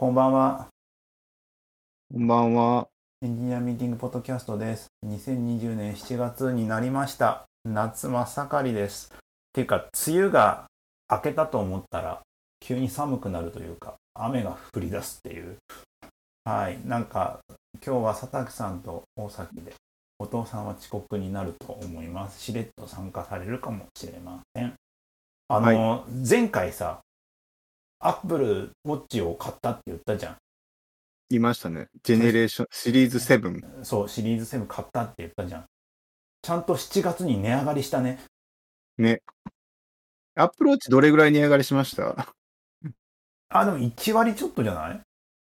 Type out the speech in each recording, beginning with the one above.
こんばんは。こんばんは。エンジニアミーティングポッドキャストです。2020年7月になりました。夏真っ盛りです。っていうか、梅雨が明けたと思ったら、急に寒くなるというか、雨が降り出すっていう。はい。なんか、今日は佐竹さんと大崎で、お父さんは遅刻になると思います。しれっと参加されるかもしれません。あの、前回さ、アップルウォッチを買ったって言ったじゃん。いましたね。ジェネレーション、シリーズ7。そう、シリーズ7買ったって言ったじゃん。ちゃんと7月に値上がりしたね。ね。アップルウォッチどれぐらい値上がりしました？あ、でも1割ちょっとじゃない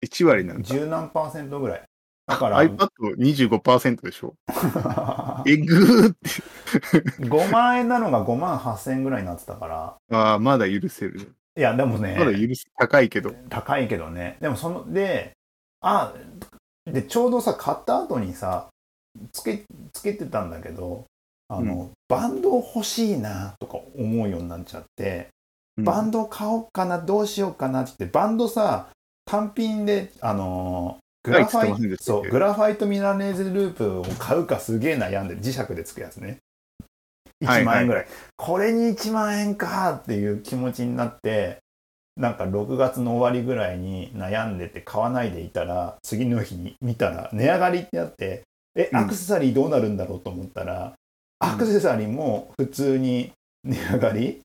?1 割なんだ。十何パーセントぐらい。だから、iPad25% でしょ えぐーって。5万円なのが5万8千円ぐらいになってたから。ああ、まだ許せる。いや、でもね、まだ許す。高いけど。高いけどね。でもその、で、あ、で、ちょうどさ、買った後にさ、つけ、つけてたんだけど、あの、バンド欲しいなとか思うようになっちゃって、うんバンド買おうかな、どうしようかなってバンドさ、単品で、あのーグラファイト、そう、グラファイトミラーネーズループを買うかすげえ悩んでる、磁石でつくやつね。1はい万円ぐらい。これに1万円かっていう気持ちになって、なんか6月の終わりぐらいに悩んでて買わないでいたら、次の日に見たら値上がりってなって、え、うんアクセサリーどうなるんだろうと思ったら、アクセサリーも普通に値上がり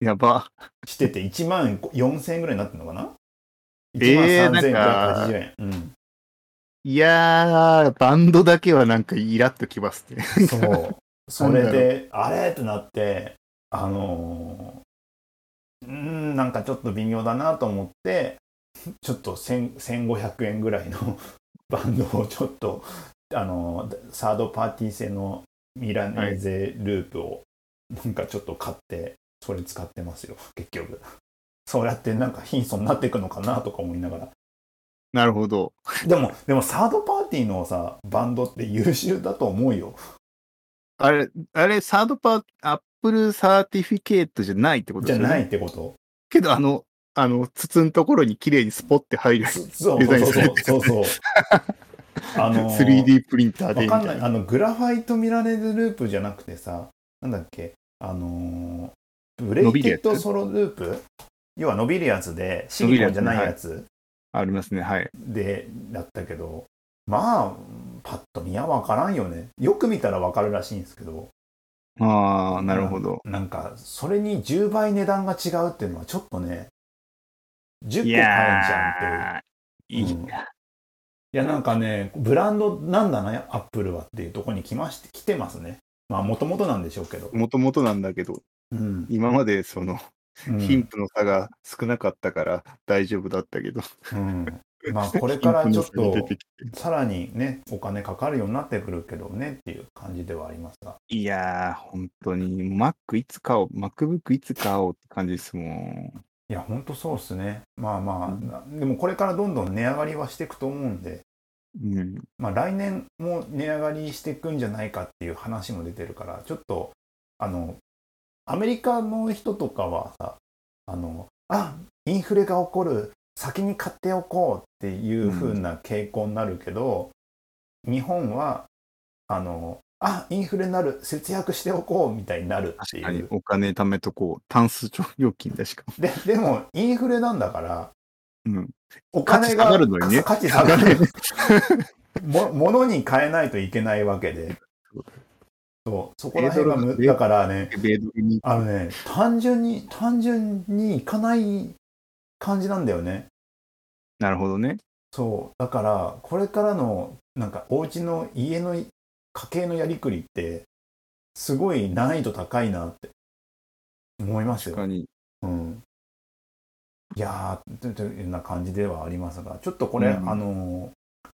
やば。してて1万4000円ぐらいになってるのかな？え ?1 ー万3580円。うん。いやー、バンドだけはなんかイラっときますね。そう。それで、あれ？ってなって、あのーうーん、なんかちょっと微妙だなと思って、ちょっと1000 1500円ぐらいの バンドをちょっと、あのーサードパーティー製のミラネーゼループをなんかちょっと買って、それ使ってますよ、結局。そうやってなんか貧相になっていくのかなとか思いながら。なるほど。でも、でもサードパーティーのさ、バンドって優秀だと思うよ。あれ、あれ、サードパー、アップルサーティフィケートじゃないってこと。じゃないってこと？けど、あの、あの、筒のところに綺麗にスポッて入る。そそうデザインそうされてるそうそうそう。あのー 3D プリンターでわかんない。あの、グラファイトミラネーゼループじゃなくてさ、なんだっけ、あのーブレイデッドソロループ？要は伸びるやつで、シリコンじゃないやつ？ありますね。はい。で、だったけど、まあ、パッと見はわからんよね。よく見たらわかるらしいんですけど、ああ、なるほど。なんか、それに10倍値段が違うっていうのはちょっとね、10個買えんじゃんっていう。いいうんいや、なんかね、ブランドなんだな、アップルはっていうところに来まして、来てますね。まあ、もともとなんでしょうけど。もともとなんだけど、うん。今までその、うん貧富の差が少なかったから大丈夫だったけど、うんまあ、これからちょっとさらにね、お金かかるようになってくるけどねっていう感じではありますが。いやー、本当に、Mac いつ買おう、MacBook いつ買おうって感じですもん。いや、ほんとそうっすね。まあまあ、うんなでもこれからどんどん値上がりはしていくと思うんで、うん。まあ来年も値上がりしていくんじゃないかっていう話も出てるから、ちょっと、あの、アメリカの人とかはさ、あの、あ、インフレが起こる、先に買っておこうっていう風な傾向になるけど、日本は、あの、あ、インフレになる、節約しておこうみたいになるっていう。お金貯めとこう。タンス料金だしかも。で、でも、インフレなんだから、うん。お金が価値下がるのにね価値下がる。も、物に変えないといけないわけで。そう、そこら辺がだからね。あのね、単純に、単純にいかない感じなんだよね。なるほどね。そう。だから、これからの、なんか、お家の家の家計のやりくりって、すごい難易度高いなって思いますよ。確かに。うん。いやー、とというような感じではありますが、ちょっとこれ、うんあのー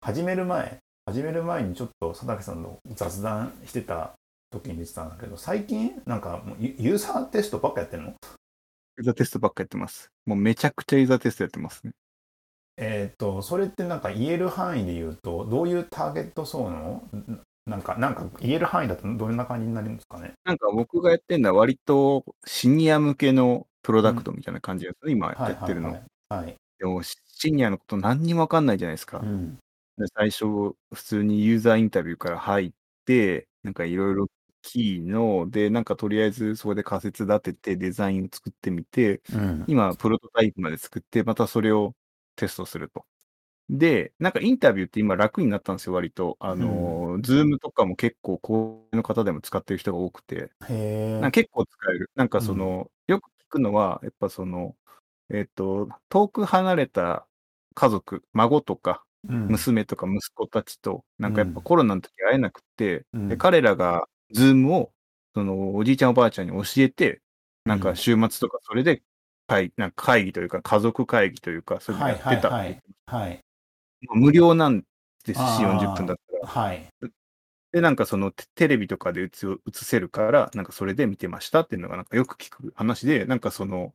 始める前、始める前にちょっと佐竹さんの雑談してた時に言ってたんだけど、最近、なんかユーザーテストばっかやってるの？ユーザーテストばっかやってます。もうめちゃくちゃユーザーテストやってますね。えっ、と、それってなんか言える範囲で言うと、どういうターゲット層の、んなんか、なんか言える範囲だとどんな感じになるんですかね？なんか僕がやってるのは割とシニア向けのプロダクトみたいな感じですね、今やってるの。はいはいはい。はい。でもシニアのこと何にもわかんないじゃないですか。うん。で最初、普通にユーザーインタビューから入って、なんかいろいろキーの、で、なんかとりあえずそこで仮説立ててデザインを作ってみて、うん。今、プロトタイプまで作って、またそれをテストすると。で、なんかインタビューって今楽になったんですよ、割と。あの、ズームとかも結構、こういうの方でも使ってる人が多くて、へ結構使える。なんかその、よく聞くのは、やっぱその、えっと、遠く離れた家族、孫とか、うん娘とか息子たちと、なんかやっうんぱコロナの時会えなくて、うんで彼らがズームを、その、おじいちゃんおばあちゃんに教えて、なんか週末とかそれで会、なんか会議というか、家族会議というか、そういうのやってた。はいはいはい。無料なんですし、あー40分だったら。はい。で、なんかそのテテレビとかで映せるから、なんかそれで見てましたっていうのがなんかよく聞く話で、なんかその、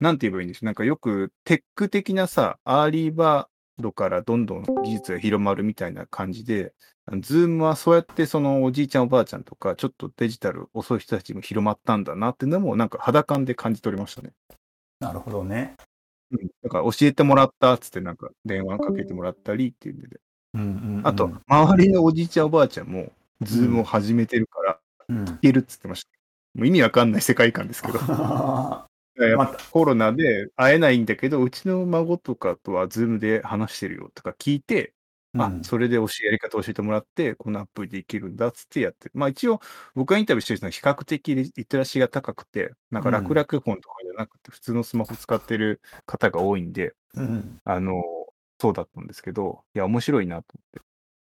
なんて言えばいいんでしょう。なんかよくテック的なさ、アーリーバードからどんどん技術が広まるみたいな感じで、ズームはそうやってそのおじいちゃんおばあちゃんとか、ちょっとデジタル遅い人たちも広まったんだなっていうのも、なんか肌感で感じ取りましたね。なるほどね。うん。だから教えてもらったっつってなんか電話かけてもらったりっていうので。うんうんうんあと、周りのおじいちゃんおばあちゃんも、ズームを始めてるから、うん。いけるっつってました。もう意味わかんない世界観ですけど。また、コロナで会えないんだけど、うちの孫とかとはズームで話してるよとか聞いて、あうん、それで教え、やり方教えてもらって、このアプリでいけるんだっつってやってる。まあ一応、僕がインタビューしてる人は比較的リテラシーが高くて、なんからくらくホンとかじゃなくて、普通のスマホ使ってる方が多いんで、うん。あの、そうだったんですけど、いや、面白いなと思っ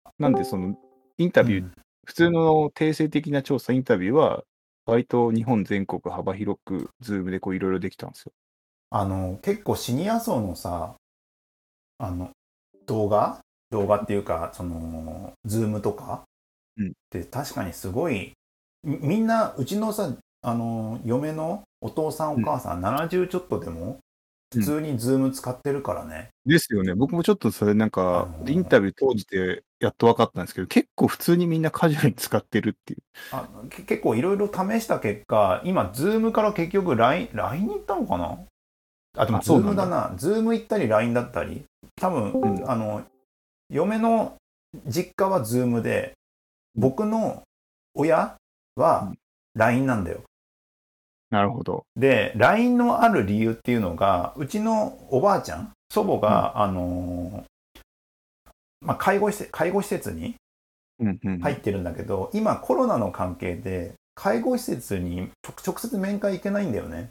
て。なんで、その、インタビュー、普通の定性的な調査インタビューは、割と日本全国幅広く、ズームでこういろいろできたんですよ。あの、結構シニア層のさ、あの、動画？動画っていうか、その、ズームとか？うん。って確かにすごい、みみんな、うちのさ、あの、嫁のお父さんお母さん、70ちょっとでも、普通にズーム使ってるからね。ですよね。僕もちょっとそれなんあかの、インタビュー当時でやっと分かったんですけど、結構普通にみんなカジュアルに使ってるっていう。あけ結構いろいろ試した結果、今、ズームから結局 LINE、LINE に行ったのかな？あ、でもあズームだな。ズーム行ったり LINE だったり。多分、うんあの、嫁の実家はズームで、僕の親は LINE なんだよ。なるほど。で、LINE のある理由っていうのが、うちのおばあちゃん、祖母が、あのーまあ、介護施設、介護施設にうんうん。入ってるんだけど、今コロナの関係で介護施設に直直接面会行けないんだよね。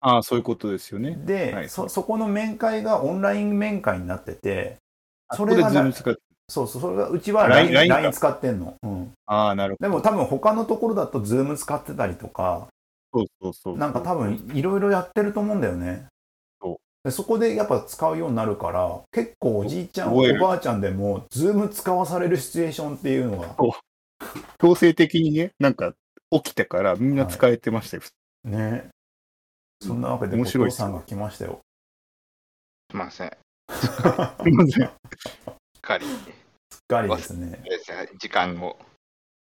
ああ、そういうことですよね。で、はいそそこの面会がオンライン面会になっててそれが。そうそうそれがうちは LINE 使ってんの、うん、ああ、なるほでも多分他のところだと Zoom 使ってたりとかど。そうそうそう。なんか多分いろいろやってると思うんだよね。そう。でそこでやっぱ使うようになるから結構おじいちゃんお覚える。ばあちゃんでも Zoom 使わされるシチュエーションっていうのが強制的にね、なんか起きてからみんな使えてましたよ。ね。そんなわけでお面白いっすよ。父さんが来ましたよ。すいません。すいません。しっかり、しっかりですね。時間を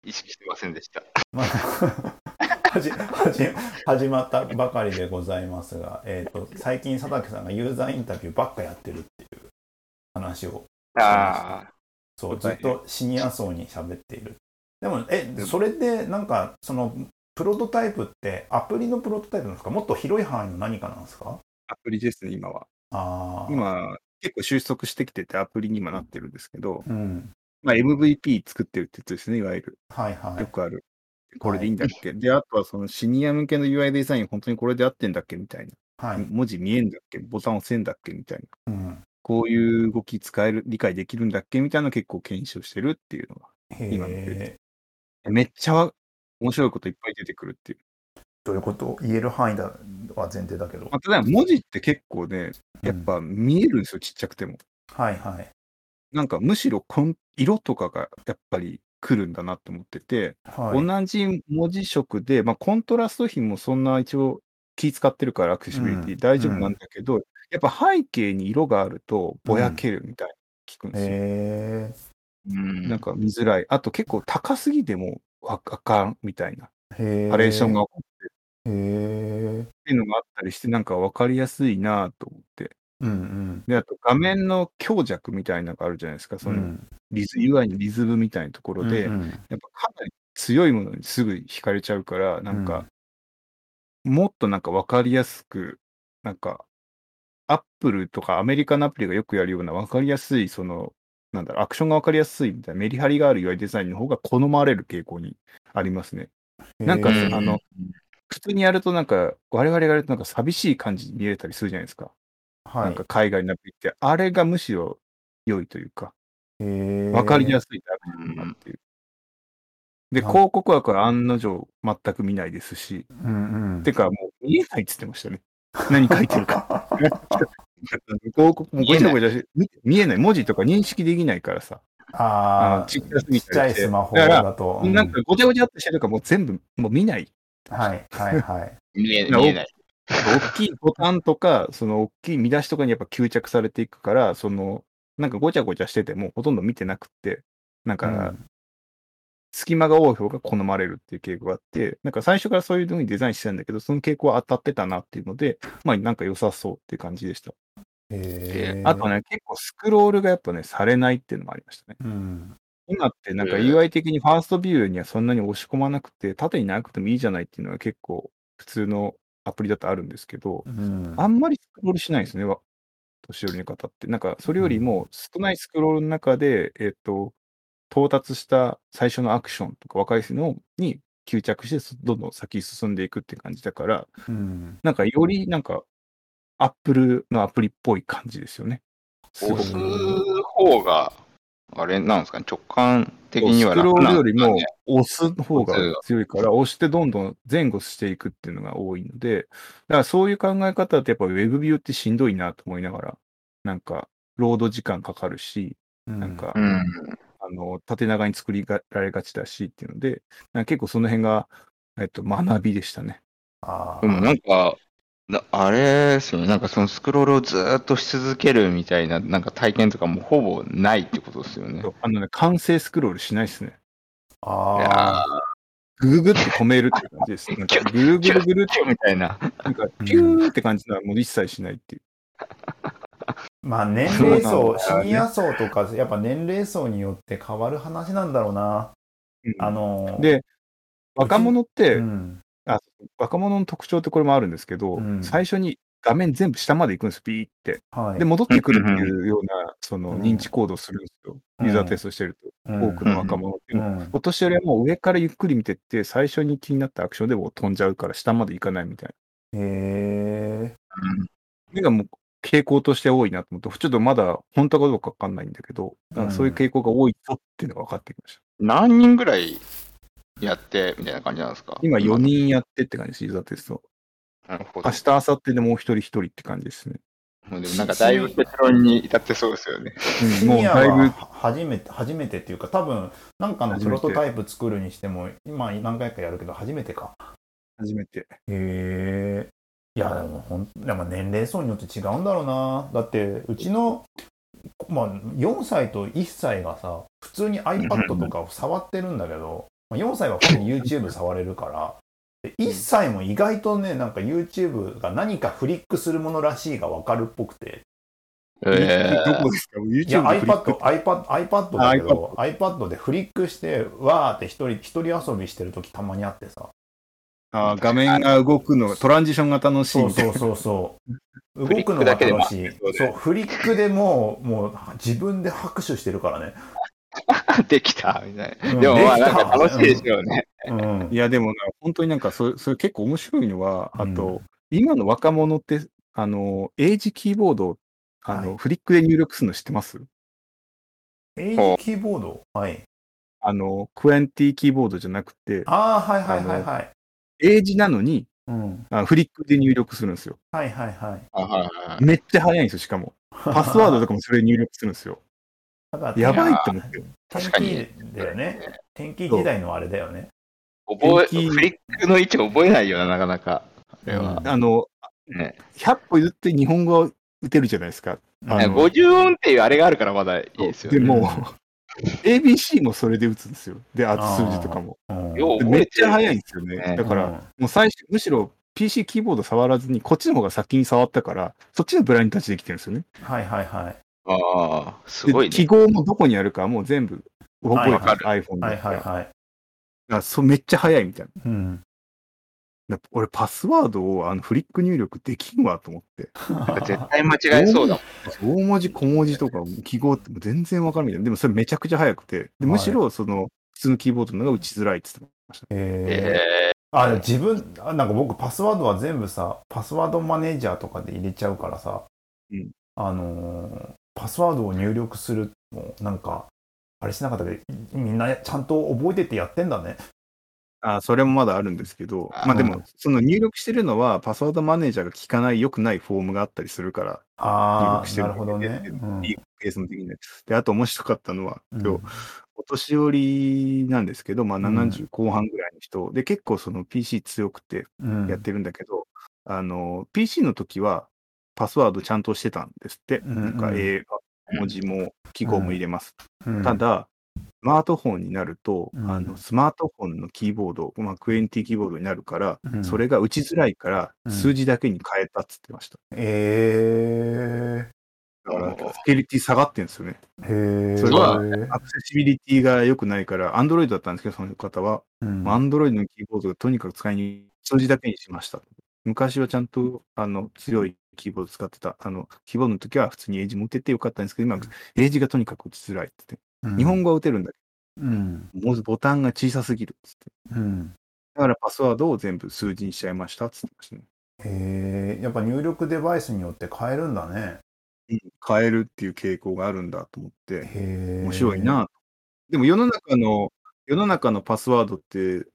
意識してませんでした。まあ、始まったばかりでございますが、えー、と最近佐竹さんがユーザーインタビューばっかやってるっていう話をああ、そうずっとシニア層に喋っている。でもえそれでなんかそのプロトタイプってアプリのプロトタイプなんですか？もっと広い範囲の何かなんですか？アプリですね、今は。ああ今、結構収束してきててアプリに今なってるんですけど、うん。まあ、MVP 作ってるってやつですね、いわゆる。はいはい。よくある。これでいいんだっけ、で、あとはそのシニア向けの UI デザイン、本当にこれで合ってんだっけみたいな。はい、文字見えんだっけ？ボタン押せんだっけみたいな。うん、こういう動き使える、理解できるんだっけみたいなの結構検証してるっていうのが。今のめっちゃ面白いこといっぱい出てくるっていう。どういうこと？言える範囲だは前提だけど、まあ、ただ文字って結構ね、やっぱ見えるんですよ、ちっちゃくても。はいはいなんかむしろこん色とかがやっぱり来るんだなと思ってて、はい同じ文字色で、まあ、コントラスト比もそんな一応気使ってるからアクセシビリティうん大丈夫なんだけど、やっぱ背景に色があるとぼやけるみたいな聞くんですよ。へうん。なんか見づらい。あと結構高すぎてもああかんみたいな。ハレーションが起こってっへえていうのがあったりして、なんか分かりやすいなと思って。うんうん。で、あと画面の強弱みたいなのがあるじゃないですか。そのうんリズ、UI のリズムみたいなところで、うんうんやっぱかなり強いものにすぐ惹かれちゃうから、なんか、もっとなんかわかりやすく、なんか、アップルとかアメリカのアプリがよくやるようなわかりやすい、その、なんだろう、アクションがわかりやすいみたいなメリハリがある UI デザインの方が好まれる傾向にありますね。なんかあの、普通にやるとなんか、我々がやるとなんか寂しい感じに見えたりするじゃないですか。はい。なんか海外のアプリって、あれがむしろ良いというか、わわかりやすすいアクションだなっていう。で、広告枠は案の定全く見ないですし、い。うんうん。てかもう見えないっつってましたね。何書いてるか。広告もごちゃごちゃして見見えない。文字とか認識できないからさ。ああちっちゃすぎちっちゃたいスマホだだと。うなんかごちゃごちゃってしてるからもう全部もう見ない。はいはいはい。見えな見えない。大きいボタンとか、その大きい見出しとかにやっぱ吸着されていくから、その、なんかごちゃごちゃしててもほとんど見てなくって、なんか、うん隙間が多い方が好まれるっていう傾向があって、なんか最初からそういう風にデザインしてたんだけど、その傾向は当たってたなっていうので、まあなんか良さそうっていう感じでした。あとね、結構スクロールがやっぱね、されないっていうのもありましたね。うん。今ってなんか UI 的にファーストビューにはそんなに押し込まなくて、縦に長くてもいいじゃないっていうのは結構普通のアプリだとあるんですけど、うんあんまりスクロールしないですね、わ年寄りの方って。なんか、それよりも少ないスクロールの中で、えっ、と、到達した最初のアクションとか若いのに吸着して、どんどん先に進んでいくって感じだから、うん。なんかよりなんか、アップルのアプリっぽい感じですよね。押す方が、あれなんですかね、直感的にはスクロールよりも。押す方が強いから、押してどんどん前後していくっていうのが多いので、だからそういう考え方だとやっぱ Web ビューってしんどいなと思いながら、なんか、ロード時間かかるし、なんか、うん。あの、縦長に作りられがちだしっていうので、結構その辺が、えっと、学びでしたね。あでもなんか、なあれですよね、なんかそのスクロールをずーっとし続けるみたいな、なんか体験とかもほぼないってことですよね。あのね、完成スクロールしないですね。あ。あーぐぐぐって止めるっていう感じです。なんかぐるぐるぐるって、みたいな。なんかピューって感じならもう一切しないっていう。あ。まあ年齢層、シニア層とか、やっぱ年齢層によって変わる話なんだろうな。うんあの、で、若者って、うん。あ若者の特徴ってこれもあるんですけど、うん最初に画面全部下まで行くんです、ピーって。はい。で、戻ってくるっていうような、そのうん認知行動をするんですよ。うんユーザーテストしてると、うん多くの若者っていううのは。ん。お年寄りはもう上からゆっくり見てって、最初に気になったアクションでも飛んじゃうから下まで行かないみたいな。へえ。それがもう傾向として多いなと思って、ちょっとまだ本当かどうかわかんないんだけど、そういう傾向が多いぞっていうのが分かってきました。何人ぐらいやってみたいな感じなんですか？今4。人やってって感じです、ユーザーテスト。なるほど明。日、明後日でもう一人一人って感じですね。もうでもなんかだいぶ結論に至ってそうですよね。シもうだいぶ、初めて、初めてっていうか、多分、なんかのプロトタイプ作るにしても、今何回かやるけど、初めてか。初めて。へえ。いや、でもほん、でも年齢層によって違うんだろうな。だって、うちの、まあ、4歳と1歳がさ、普通に iPad とかを触ってるんだけど、まあ4歳は普通に YouTube 触れるから、で1歳も意外とね、なんか YouTube が何かフリックするものらしいがわかるっぽくて、えどこですかいや、?YouTube のフリック？iPad、iPad、iPad だけど、iPad でフリックして、わーって一人、一人遊びしてる時たまにあってさ、あー画面が動くのが、トランジションが楽しいそうみたいな。そうそう動くのが楽しいそう。ねそう、フリックでもう、もう自分で拍手してるからね。ー、できたみたいな。うんでもまあなんか楽しいですよね。うん。いや、でもな、本当になんかそれ、それ結構面白いのは、あと、うん今の若者って、あの、英字キーボード、あの、はいフリックで入力するの知ってます？エイジキーボード？はい。あの、クエンティキーボードじゃなくて、ああ、はいはいはいはい。英字なのに、うん。あフリックで入力するんですよ。はいはいはい。めっちゃ早いんですよ、しかも。パスワードとかもそれで入力するんですよ。だからやばいって思って。天確かに気だよね。天気時代のあれだよね。覚え、フリックの位置覚えないよな、なかなか。あれは。あの、ね、100歩譲って日本語は打てるじゃないですか。あの50音っていうあれがあるからまだいいですよね。でも、ABC もそれで打つんですよ。で、あと数字とかも。めっちゃ早いんですよね。ねだから、うんもう最初、むしろ PC キーボード触らずに、こっちの方が先に触ったから、そっちのブラインドタッチできてるんですよね。はいはいはい。ああ、すでごいね。記号もどこにあるかもう全部覚えてる、はい iPhone はいだから。はいはい。だからそうめっちゃ早いみたいな。うん。だ俺、パスワードをあのフリック入力できんわと思って。絶対間違えそうだもん。大文字、小文字とか記号って全然わかるみたいな。でもそれめちゃくちゃ早くて、でむしろその普通のキーボードの方が打ちづらいって言ってました。ええー、あ自分あなんか僕パスワードは全部さパスワードマネージャーとかで入れちゃうからさ、うんあのーパスワードを入力するのなんかあれしなかったけどみんなちゃんと覚えててやってんだね。あそれもまだあるんですけど、あまあでも、その入力してるのは、パスワードマネージャーが効かない、良くないフォームがあったりするから、入力してるなるほどね、うん。いいケースの的にね。で、あと面白かったのは、うん。今日、お年寄りなんですけど、まあうん。70後半ぐらいの人、で、結構その PC 強くてうん。やってるんだけど、あの、PC の時は、パスワードちゃんとしてたんですって。うんうん。なんか、英文字も記号も入れます。うん。ただ、スマートフォンになると、うん。あのスマートフォンのキーボード、まあ、クエンティキーボードになるから、うん。それが打ちづらいから、うん。数字だけに変えたっつってました。え。だから、セキュリティ下がってんですよね。ー、へえ。それはアクセシビリティが良くないから、アンドロイドだったんですけど、その方は、うん。アンドロイドのキーボードがとにかく使いに、数字だけにしました。昔はちゃんとあの強いキーボード使ってた。あの、キーボードの時は普通にエイジも打ててよかったんですけど、今、エイジがとにかく打ちづらいって言って。日本語は打てるんだけうんど、もうボタンが小さすぎるっつって。うんだからパスワードを全部数字にしちゃいましたっつってましたね。へえやっぱ入力デバイスによって変えるんだね変えるっていう傾向があるんだと思って、面白いな。でも世の中の、世の中のパスワードって、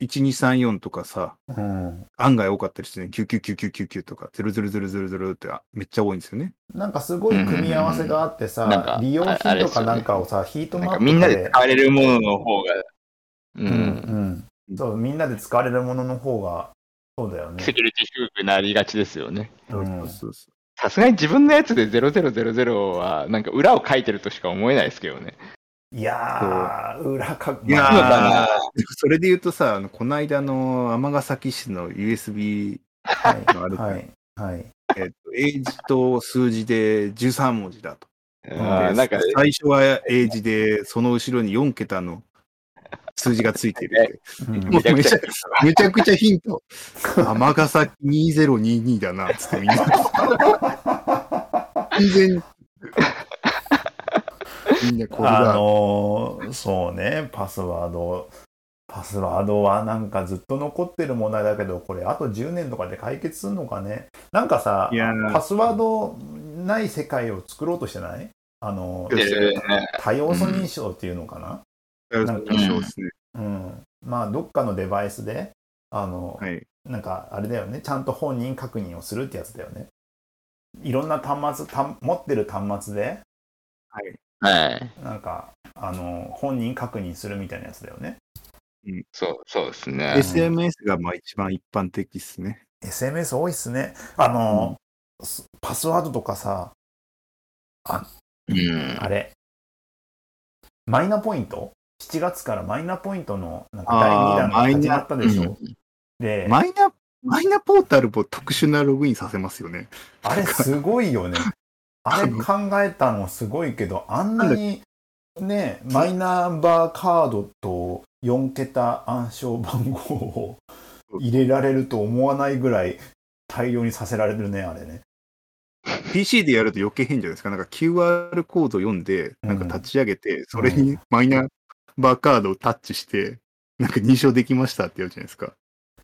1234とかさ、うん案外多かったりしてね、99999とか、0000ってあめっちゃ多いんですよね。なんかすごい組み合わせがあってさ、うんなんか利用品とかなんかをさ、ヒートなんマップかみんなでで使われるものの方が、ううんん、うんそうみんなで使われるものの方がそうだよねセ。キュリティ低くなりがちですよね。うんそうそうそさすがに自分のやつで0000は、なんか裏を書いてるとしか思えないですけどね。いやー、裏か、ういやまあそれで言うとさ、あのこの間の尼崎市の USB はい、のある、はい、はい。えっと、英字と数字で13文字だと。なんか、最初は英字で、その後ろに4桁の数字がついてるって。うんもうめちゃ めちゃくちゃヒント。尼崎2022だな、つってみんな。全然。みんなこれあだ。のーそうね、パスワード。パスワードはなんかずっと残ってる問題だけど、これあと10年とかで解決するのかね。なんかさパスワードない世界を作ろうとしてない？あのえーね多要素認証っていうのかな、なんかそうですね。うん、まあどっかのデバイスであの、はい。なんかあれだよねちゃんと本人確認をするってやつだよねいろんな端末た持ってる端末ではい。はい。なんかあの本人確認するみたいなやつだよねそう、そうですね。SMS がまあ一番一般的ですね。SMS 多いっすねあの、すパスワードとかさうん。あれマイナポイント？7月からマイナポイントのなんか第2弾があーマイナ始まったでしょ、で、マイナ、マイナポータルも特殊なログインさせますよね。あれすごいよね。あれ考えたのすごいけど、あんなにね、マイナンバーカードと4桁暗証番号を入れられると思わないぐらい大量にさせられるね、あれね。PC でやると余計変じゃないですか。なんか QR コード読んで、なんか立ち上げて、それにマイナンバーカードをタッチして、なんか認証できましたってやるじゃないですか。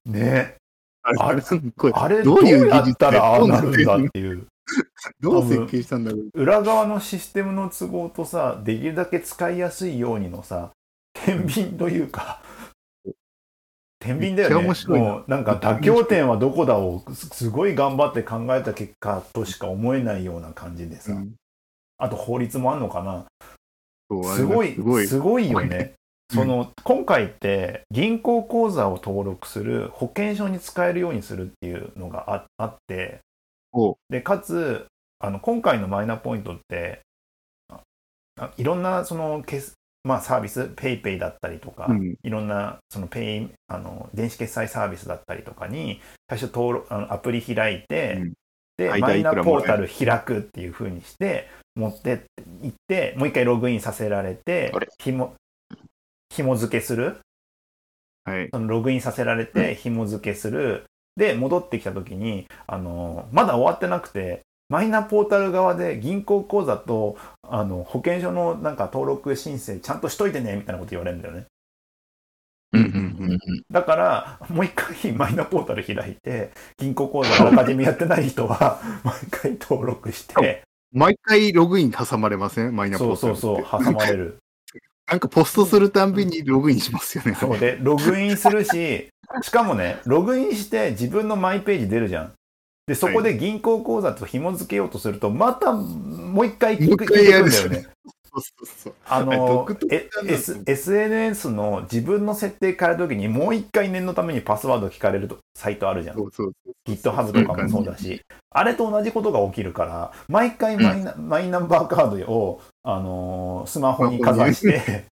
ね。あれ、あれあれすっごい。あれどういう技術たらああでなるんだっていう。どう設計したんだろう。裏側のシステムの都合とさ、できるだけ使いやすいようにのさ、天秤というか、天秤だよね。もうなんか妥協点はどこだをすすごい頑張って考えた結果としか思えないような感じでさ、うんあと法律もあんのかな。すごい、すごい。よね。うんその今回って銀行口座を登録する保険証に使えるようにするっていうのがああっておでかつあの今回のマイナポイントっていろんなその決まあ、サービス PayPay だったりとか、うん。いろんなそのペイあの電子決済サービスだったりとかに最初登録あのアプリ開いて、うん。で間マイナポータル開くっていう風にして持って行ってもう一回ログインさせられてひも紐付けする？はい。そのログインさせられて紐付けするで戻ってきた時にあのまだ終わってなくてマイナポータル側で銀行口座とあの保険証のなんか登録申請ちゃんとしといてねみたいなこと言われるんだよねうんうんうんうん。だからもう一回マイナポータル開いて銀行口座あらかじめやってない人は 毎回登録して毎回ログイン挟まれません？マイナポそうータルって。そうそう挟まれるなんかポストするたんびにログインしますよね。そうでログインするししかもねログインして自分のマイページ出るじゃん。でそこで銀行口座と紐付けようとするとまたもう一回聞くんだよね。そうそうそう。あの SNS の自分の設定変えるときにもう一回念のためにパスワード聞かれるとサイトあるじゃん。そうそうそう GitHub とかもそうだし、あれと同じことが起きるから、毎回マイナ,、マイナンバーカードを、あのースマホにかざして、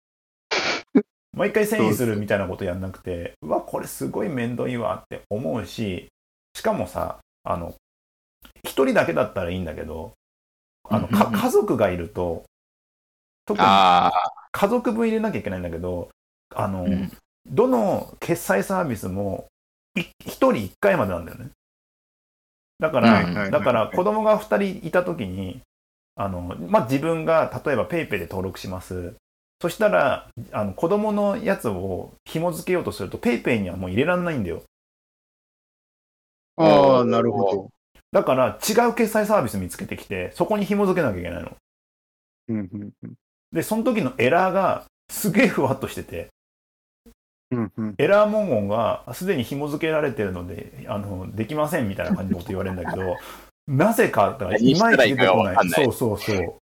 毎回遷移するみたいなことやんなくて、うわ、これすごい面倒いわって思うし、しかもさ、あの、一人だけだったらいいんだけど、あの、かうんうん家族がいると、特にあ家族分入れなきゃいけないんだけど、あの、あ、うん。どの決済サービスもい一人一回までなんだよね。だから、だから子供が二人いたときに、あの、まあ、自分が例えば PayPay で登録します。そしたら、あの子供のやつを紐付けようとすると PayPay にはもう入れられないんだよ。ああ、なるほど。だから違う決済サービス見つけてきて、そこに紐付けなきゃいけないの。うんうんうんで、その時のエラーがすげえふわっとしてて、うんうんエラー文言がすでに紐付けられてるので、あの、できませんみたいな感じのこと言われるんだけど、なぜか、だからいまいち出てこない。そうそうそう。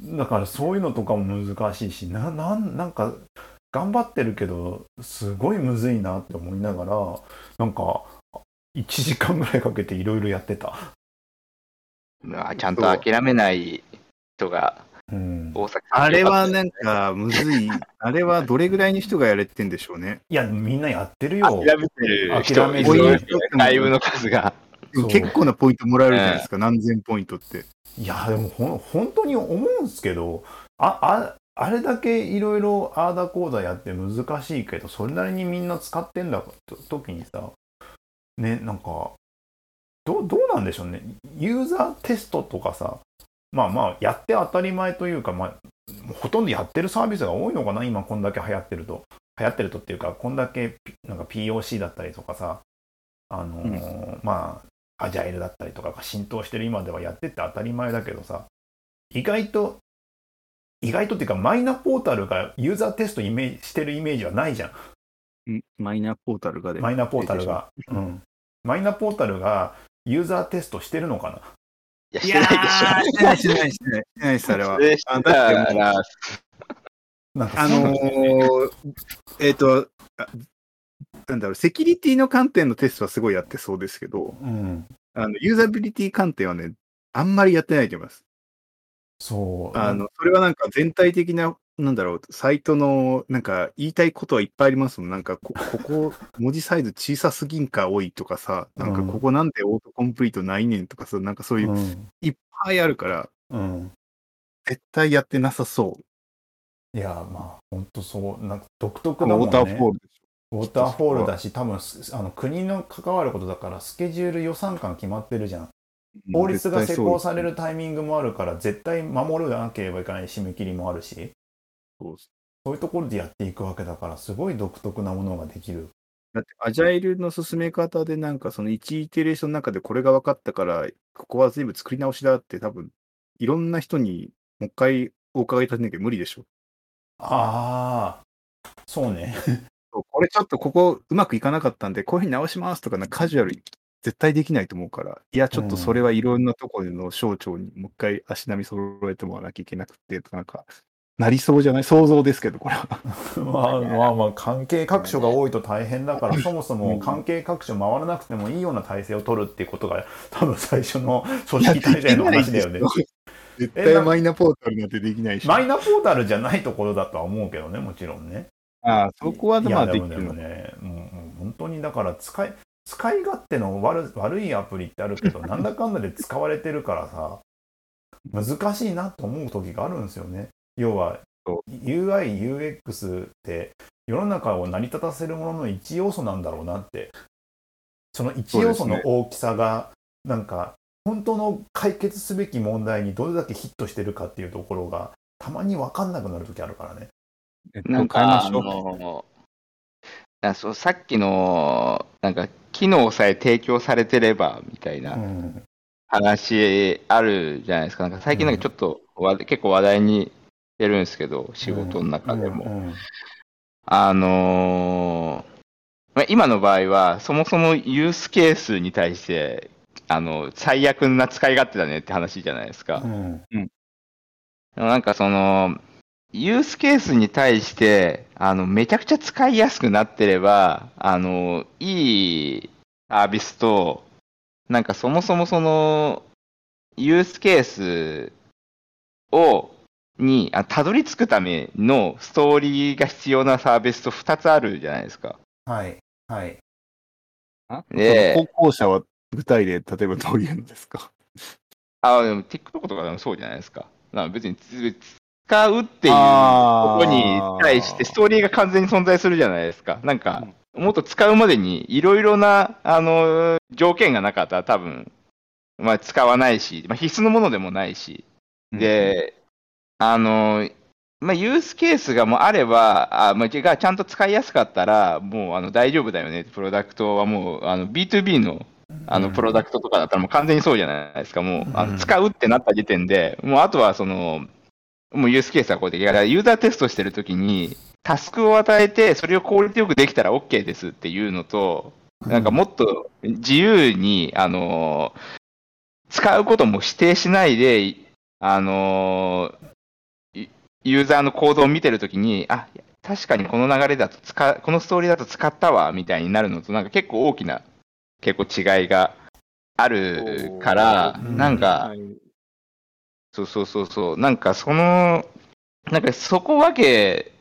だからそういうのとかも難しいし、な、なん、なんか、頑張ってるけど、すごいむずいなって思いながら、なんか、1時間ぐらいかけていろいろやってた。うわちゃんと諦めない人がうん。大阪あれはなんか、むずい。あれはどれぐらいの人がやれてんでしょうね。いや、みんなやってるよ。諦めてる人諦めてるいるだいぶの数が。そう結構なポイントもらえるじゃないですか。何千ポイントって。いや、でもほん、本当に思うんですけど、あ、あ、あれだけいろいろアーダコーダやって難しいけど、それなりにみんな使ってんだと時にさ、ね、なんか、どう、どうなんでしょうね。ユーザーテストとかさ、まあまあ、やって当たり前というか、まあ、ほとんどやってるサービスが多いのかな、今こんだけ流行ってると。流行ってるとっていうか、こんだけピなんか POC だったりとかさ、あのーまあ、アジャイルだったりとかが浸透してる今ではやってって当たり前だけどさ、意外と、意外とっていうか、マイナポータルがユーザーテストイメージしてるイメージはないじゃん。んマイナポータルがで。マイナポータルが。うん。マイナポータルがユーザーテストしてるのかないや、してないでしょ。してない、してない、してない、してないです、あれはそ。れしてたら、なんかあのー、えっ、と、あなんだろう、セキュリティの観点のテストはすごいやってそうですけど、うん。あの、ユーザビリティ観点はね、あんまりやってないと思います。そう。あの、それはなんか全体的な、なんだろう、サイトの、なんか言いたいことはいっぱいありますもん。なんかこ、ここ、文字サイズ小さすぎんか多いとかさ、なんかここなんでオートコンプリートないねんとかさ、なんかそういうう、ん。いっぱいあるから、うん。絶対やってなさそう。いや、まあ、ほんとそう。なんか独特このウだもんね。ォーターフォールでしウォーターフォールだし、多分すあの国の関わることだから、スケジュール予算感決まってるじゃん。ょ。法律が施行される。るタイミングもあるから、絶対守らなければいけない締め切りもあるし、そうそういうところでやっていくわけだから、すごい独特なものができる。だって、アジャイルの進め方で、なんかその1イテレーションの中でこれが分かったから、ここは全部作り直しだって、多分、いろんな人にもう一回お伺い立てなきゃ無理でしょ。ああ、そうね。そうこれちょっとここうまくいかなかったんで、こういうふうに直しますとか、カジュアルに絶対できないと思うから、いや、ちょっとそれはいろんなところの省庁にもう一回足並み揃えてもらわなきゃいけなくて、なんか、なりそうじゃない？想像ですけど、これは。まあまあまあ、関係各所が多いと大変だから、そもそも関係各所回らなくてもいいような体制を取るっていうことが、多分最初の組織体制の話だよね。絶対マイナポータルなんてできないし。マイナポータルじゃないところだとは思うけどね、もちろんね。ああ、そこはまあでもでできるね、もうもう本当にだから使い、使い勝手の悪悪いアプリってあるけど、なんだかんだで使われてるからさ、難しいなと思う時があるんですよね。要はそ、UI、UX って世の中を成り立たせるものの一要素なんだろうなって。その一要素の大きさが、なんか、本当の解決すべき問題にどれだけヒットしてるかっていうところが、たまに分かんなくなる時あるからね。えっなんか、あ。の、あそうさっきの、なんか、機能さえ提供されてれば、みたいなうん。話あるじゃないですか。なんか最近なんかちょっとわ、結構話題に出るんですけど、仕事の中でも。うんあのーまあ今の場合は、そもそもユースケースに対して、あの、最悪な使い勝手だねって話じゃないですか。うん。なんかその、ユースケースに対して、あの、めちゃくちゃ使いやすくなってれば、あの、いいサービスと、なんかそもそもその、ユースケースを、に、あたどり着くためのストーリーが必要なサービスと2つあるじゃないですか。はい。はい。あ？で高校者は具体例、例えばどういうのですか？あ、でも TikTok とかでもそうじゃないですか。な別に使うっていうことに対してストーリーが完全に存在するじゃないですか。なんか、もっと使うまでにいろいろな、あの、条件がなかったら多分、まあ使わないし、まあ必須のものでもないし。で、あの、まあ、ユースケースがもうあれば、あまあ、がちゃんと使いやすかったら、もうあの大丈夫だよね、プロダクトはもうあの B2B のあのプロダクトとかだったらもう完全にそうじゃないですか、もうあ使うってなった時点で、もうあとはその、もうユースケースはこうで、いやユーザーテストしてるときに、タスクを与えて、それを効率よくできたら OK ですっていうのと、なんかもっと自由に、あの使うことも指定しないで、あのいユーザーの行動を見てるときに、あ、確かにこの流れだと使う、このストーリーだと使ったわ、みたいになるのと、なんか結構大きな、結構違いがあるから、うんなんか、はいそうそうそうそう、なんかその、なんかそこ分け、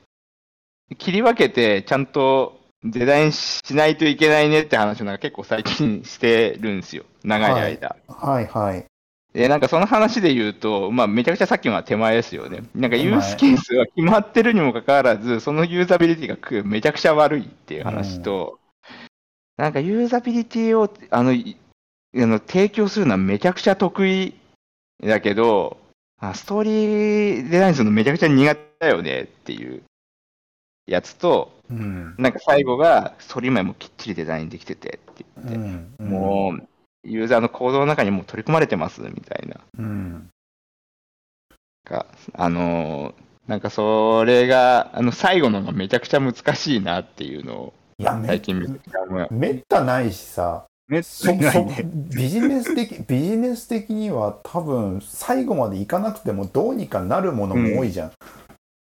切り分けて、ちゃんとデザインしないといけないねって話をなんか結構最近してるんですよ、長い間。はいはい。で、なんかその話で言うと、まあめちゃくちゃさっきのは手前ですよね。なんかユースケースは決まってるにもかかわらず、そのユーザビリティがくめちゃくちゃ悪いっていう話と、なんかユーザビリティをあのいあの提供するのはめちゃくちゃ得意だけど、あストーリーデザインするのめちゃくちゃ苦手だよねっていうやつと、うん。なんか最後がストーリー前もきっちりデザインできててって言って、うん。もうユーザーの行動の中にもう取り込まれてますみたいな。うん。が、あのーなんかそれが、あの、最後のがめちゃくちゃ難しいなっていうのをいや、め最近見て思うめったないしさ、めっそそ。ビジネス的、ビジネス的には多分最後までいかなくてもどうにかなるものも多いじゃん。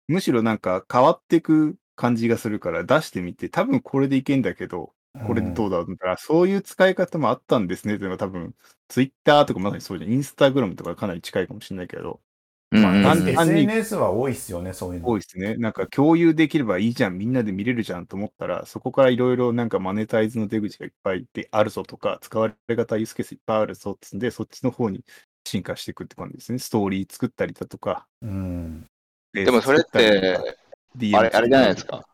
むしろなんか変わっていく感じがするから出してみて、多分これでいけんだけど、これでどうだろうったら、そういう使い方もあったんですねっていうのが多分、ツイッターとかまさにそうじゃん。インスタグラムとかかなり近いかもしれないけど、まあうんうん単単に SNS は多いっすよね、そういうの。多いですね。なんか共有できればいいじゃん、みんなで見れるじゃんと思ったら、そこからいろいろなんかマネタイズの出口がいっぱいであるぞとか、使われ方ユースケースいっぱいあるぞっつんで、そっちの方に進化していくって感じですね。ストーリー作ったりだとか。うん。でもそれって、あれ、あれじゃないですか。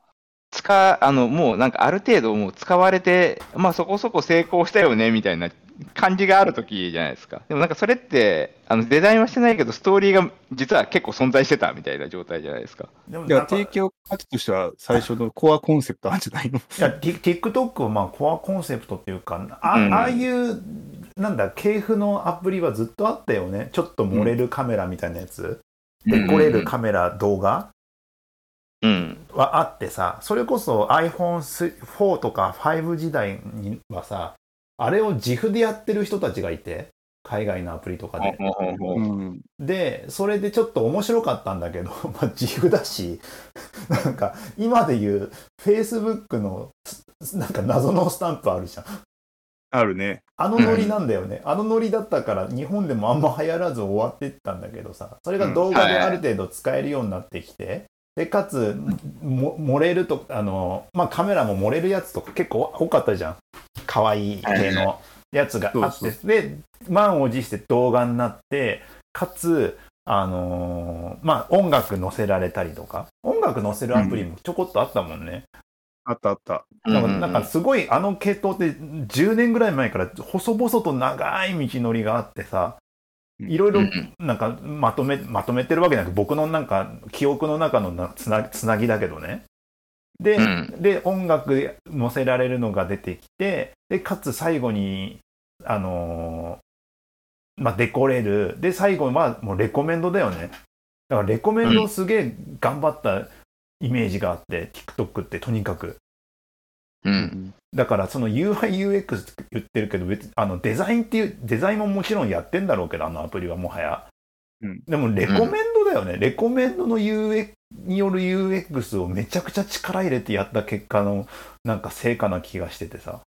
使、あの、もうなんかある程度もう使われて、まあそこそこ成功したよね、みたいな感じがあるときじゃないですか。でもなんかそれって、あの、デザインはしてないけど、ストーリーが実は結構存在してたみたいな状態じゃないですか。でもなんか提供価値としては最初の コアコンセプトあるんじゃないの？いや、Tik- TikTok はまあコアコンセプトっていうか、あ,、うんああいう、なんだ、系譜のアプリはずっとあったよね。ちょっと漏れるカメラみたいなやつ。で、来れるカメラ、動画うん。はあってさ、それこそ iPhone4 とか5時代にはさ、あれを自負でやってる人たちがいて、海外のアプリとかで。で、それでちょっと面白かったんだけど、まあ自負だし、なんか今で言う Facebook のなんか謎のスタンプあるじゃん。あるね。あのノリなんだよね。あのノリだったから日本でもあんま流行らず終わってったんだけどさ、それが動画である程度使えるようになってきて、で、かつ、も漏れると、あの、まあ、カメラも漏れるやつとか結構多かったじゃん。可愛い系のやつがあって、で、満を持して動画になって、かつ、あのーまあ、音楽載せられたりとか、音楽載せるアプリもちょこっとあったもんね。あったあった。なんかすごいあの系統って10年ぐらい前から細々と長い道のりがあってさ、いろいろうんうんなんかまとめ、まとめてるわけじゃなく僕のなんか記憶の中のなつなつなぎだけどね。で、うんで、音楽載せられるのが出てきて、で、かつ最後に、あのーまあ、デコれる。で、最後はもうレコメンドだよね。だからレコメンドをすげえ頑張ったイメージがあって、TikTok ってとにかく。うん。だからその UIUX って言ってるけど別にあのデザインっていうデザインももちろんやってんだろうけどあのアプリはもはや、うん。でもレコメンドだよね、レコメンドの UX による UX をめちゃくちゃ力入れてやった結果のなんか成果な気がしててさ。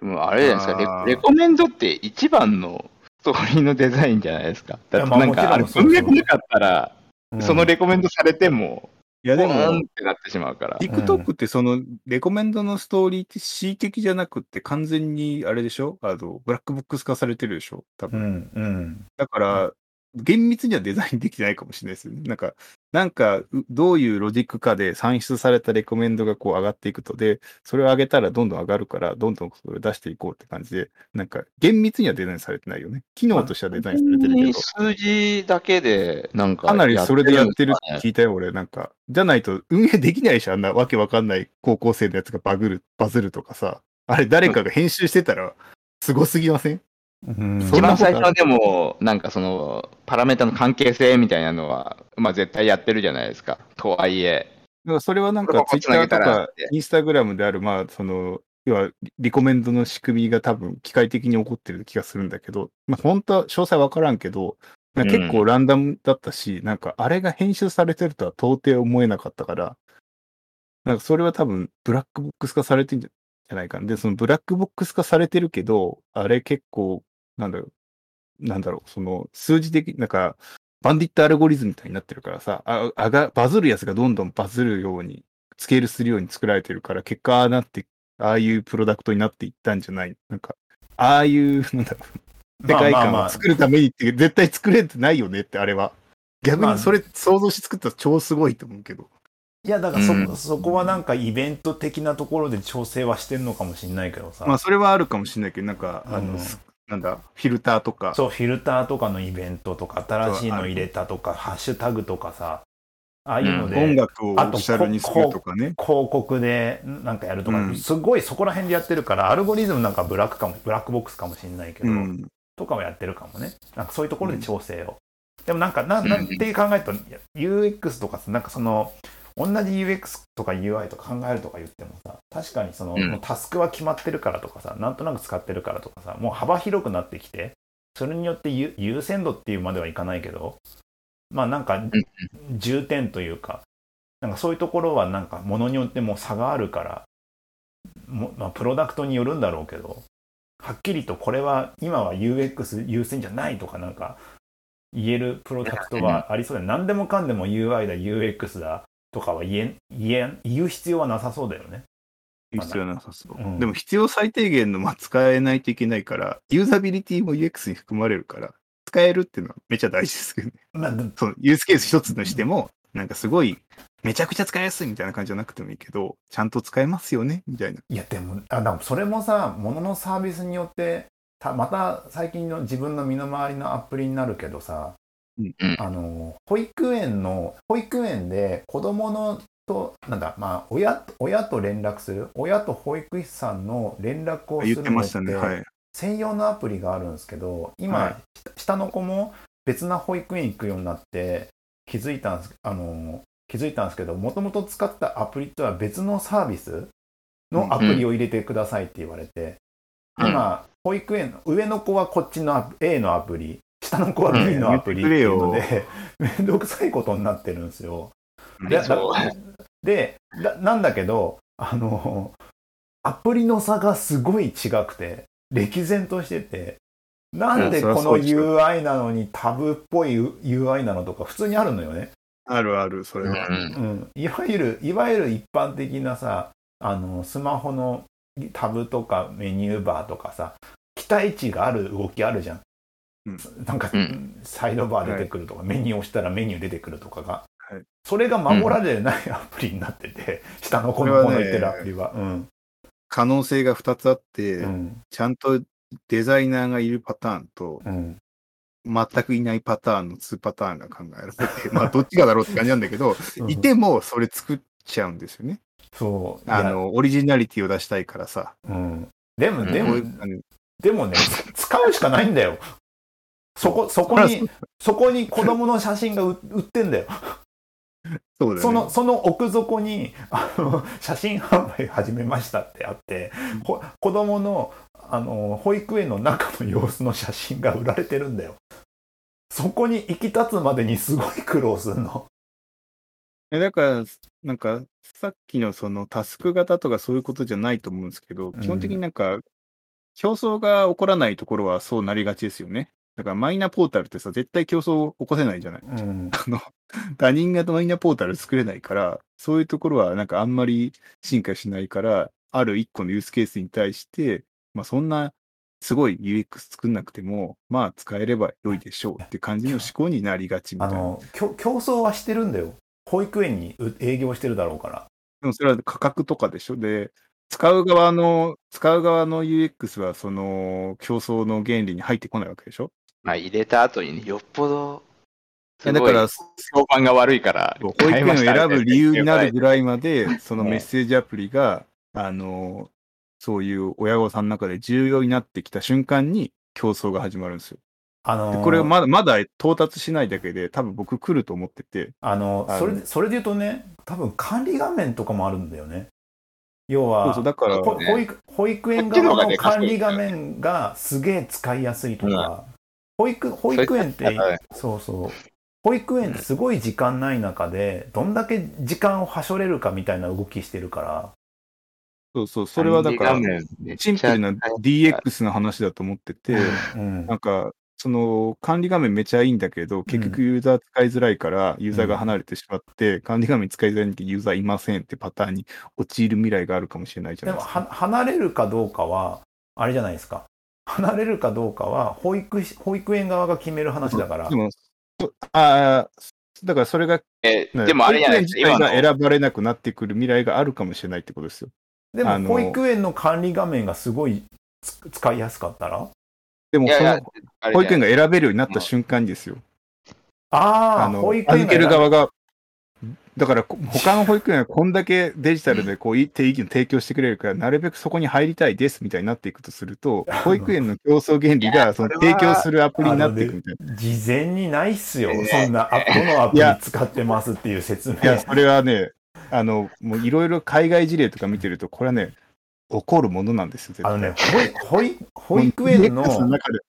でもあれじゃないですか。レ、レコメンドって一番のストーリーのデザインじゃないですか。だってなんか、あれ文脈なかったら、うん。そのレコメンドされても、いやでボーンっも、てなってしまうから。TikTok ってそのレコメンドのストーリーって恣意的じゃなくって完全にあれでしょ？あの、ブラックボックス化されてるでしょ？多う分。んうんだから、厳密にはデザインできてないかもしれないですよね。なんか、なんか、うどういうロジックかで算出されたレコメンドがこう上がっていくとで、それを上げたらどんどん上がるから、どんどんそれを出していこうって感じで、なんか、厳密にはデザインされてないよね。機能としてはデザインされてるけど。数字だけで、なんか、かなりそれでやってるってや聞いたよ、俺。なんか。じゃないと運営できないでしょ、あんなわけわかんない高校生のやつがバグる、バズるとかさ。あれ誰かが編集してたら、すごすぎません？うん一番最初はでも、なんかその、パラメータの関係性みたいなのは、まあ絶対やってるじゃないですか。とはいえ。だからそれはなんかツイッターとかインスタグラムである、まあ、その、要はリコメンドの仕組みが多分機械的に起こってる気がするんだけど、まあ本当は詳細わからんけど、結構ランダムだったし、なんかあれが編集されてるとは到底思えなかったから、なんかそれは多分ブラックボックス化されてんじゃないかな。で、そのブラックボックス化されてるけど、あれ結構、なんだろう、なんだろう、その数字的、なんか、バンディットアルゴリズムみたいになってるからさ、ああがバズるやつがどんどんバズるように、スケールするように作られてるから、結果ああなって、ああいうプロダクトになっていったんじゃない。なんか、ああいう、なんだろう、世界観を作るためにって、絶対作れてないよねって、あれは。逆まあにそれ想像して作ったら超すごいと思うけど。いやだからそ,、うん。そこはなんかイベント的なところで調整はしてんのかもしれないけどさ、まあ、それはあるかもしれないけど、なんか、あの、うん。すなんだ、フィルターとか、そうフィルターとかのイベントとか新しいの入れたとかハッシュタグとかさああいうので、音楽をオあとフィシャルにするとかね。広告でなんかやるとか、うん。すごいそこら辺でやってるからアルゴリズムなんかブラックかもブラックボックスかもしれないけど、うん。とかはやってるかもね。なんかそういうところで調整を、でもなんかなんなん。て考えると UX とかなんかその同じ UX とか UI とか考えるとか言ってもさ確かにその、うん。もうタスクは決まってるからとかさなんとなく使ってるからとかさもう幅広くなってきてそれによって優優先度っていうまではいかないけどまあなんか重点というかなんかそういうところはなんかものによってもう差があるからも、まあ、プロダクトによるんだろうけどはっきりとこれは今は UX 優先じゃないとかなんか言えるプロダクトはありそうで何でもかんでも UI だ UX だとかは言え言え言う必要はなさそうだよね。必要なさそう。うんでも必要最低限の、まあ、使えないといけないから、ユーザビリティも UX に含まれるから、使えるっていうのはめちゃ大事ですけどね。まあ、でそのユースケース一つとしても、なんかすごい、めちゃくちゃ使いやすいみたいな感じじゃなくてもいいけど、ちゃんと使えますよねみたいな。いやでもあでもそれもさ物のサービスによってたまた最近の自分の身の回りのアプリになるけどさ、うん。うん。あの保育園の保育園で子供のとなんだまあ親親と連絡する親と保育士さんの連絡をするのってたね。はい。専用のアプリがあるんですけど今、はい。下の子も別な保育園行くようになって気づいたんですあの気づいたんですけどもともと使ったアプリとは別のサービスのアプリを入れてくださいって言われて、うん。今保育園の上の子はこっちの A のアプリ下の子は B のアプリっていうので、めんどくさいことになってるんですよ。ででだなんだけどあのアプリの差がすごい違くて歴然としてて、なんでこの UI なのにタブっぽい UI なのとか普通にあるのよね。あるある、それうんは。うん。いわゆる、いわゆる一般的なさ、あの、スマホのタブとかメニューバーとかさ、期待値がある動きあるじゃん。うんなんか、うんサイドバー出てくるとか、メニュー押したらメニュー出てくるとかが、はいそれが守られないアプリになってて、下の子の子の言ってるアプリは。うん。可能性が2つあって、うん。ちゃんとデザイナーがいるパターンと、うん。全くいないパターンの2パターンが考えられてて、まあどっちがだろうって感じなんだけど、いてもそれ作っちゃうんですよね。そう。あの、オリジナリティを出したいからさ。うん。でも、うんでもでもね、つ使うしかないんだよ。そこ、そこに、そこに子供の写真が売 売ってんだよ。そうだよね。その、その奥底に、あの、写真販売始めましたってあって、ほ子供の、あの、保育園の中の様子の写真が売られてるんだよ。そこに行き立つまでにすごい苦労するの。えだから、なんか、さっきのそのタスク型とかそういうことじゃないと思うんですけど、ん基本的になんか、競争が起こらないところはそうなりがちですよね。だからマイナポータルってさ、絶対競争を起こせないじゃない？うん。あの、他人がマイナポータル作れないから、そういうところはなんかあんまり進化しないから、ある一個のユースケースに対して、まあそんなすごい UX 作んなくても、まあ使えれば良いでしょうって感じの思考になりがちみたいな。あの、競競争はしてるんだよ。保育園にう営業してるだろうから。でもそれは価格とかでしょ？で、使う側の、使う側の UX はその競争の原理に入ってこないわけでしょ？まあ入れた後にね、よっぽど、だから、評判が悪いから、保育園を選ぶ理由になるぐらい。まで、そのメッセージアプリが、あの、そういう親御さんの中で重要になってきた瞬間に競争が始まるんですよ。あのーでこれはまだ、まだ到達しないだけで、多分僕来ると思ってて、あの、あのそれで、それで言うとね、多分管理画面とかもあるんだよね。要そうは、そう、だから、ほ保育保育園側の管理画面がすげえ使いやすいとか、保育保育園って、そうそう、保育園ってすごい時間ない中で、どんだけ時間をはしょれるかみたいな動きしてるから、そうそう、それはだから、シンプルな DX の話だと思ってて、うん。なんか、その管理画面めちゃいいんだけど、結局ユーザー使いづらいから、ユーザーが離れてしまって、管理画面使いづらいんでユーザーいませんってパターンに陥る未来があるかもしれないじゃでもないですか。は離れるかどうかは、あれじゃないですか。離れるかどうかは保育士、保育園側が決める話だからで。も、そああ、だからそれが、えねでもあれじゃなが選ばれなくなってくる未来があるかもしれないってことですよ。でも保育園の管理画面がすごいつ使いやすかったら？でも、その保育園が、が選べるようになった瞬間にですよ。ああ、あの保、育園預ける側が、だから、こ他の保育園はこんだけデジタルでこういい定義を提供してくれるから、なるべくそこに入りたいですみたいになっていくとすると、保育園の競争原理がその提供するアプリになっていくみたいな。事前にないっすよ。ねそんな、あどのアプリ使ってますっていう説明。いや、それはね、あの、もういろいろ海外事例とか見てると、これはね、起こるものなんですよ、あのね、保育保育園の、の中で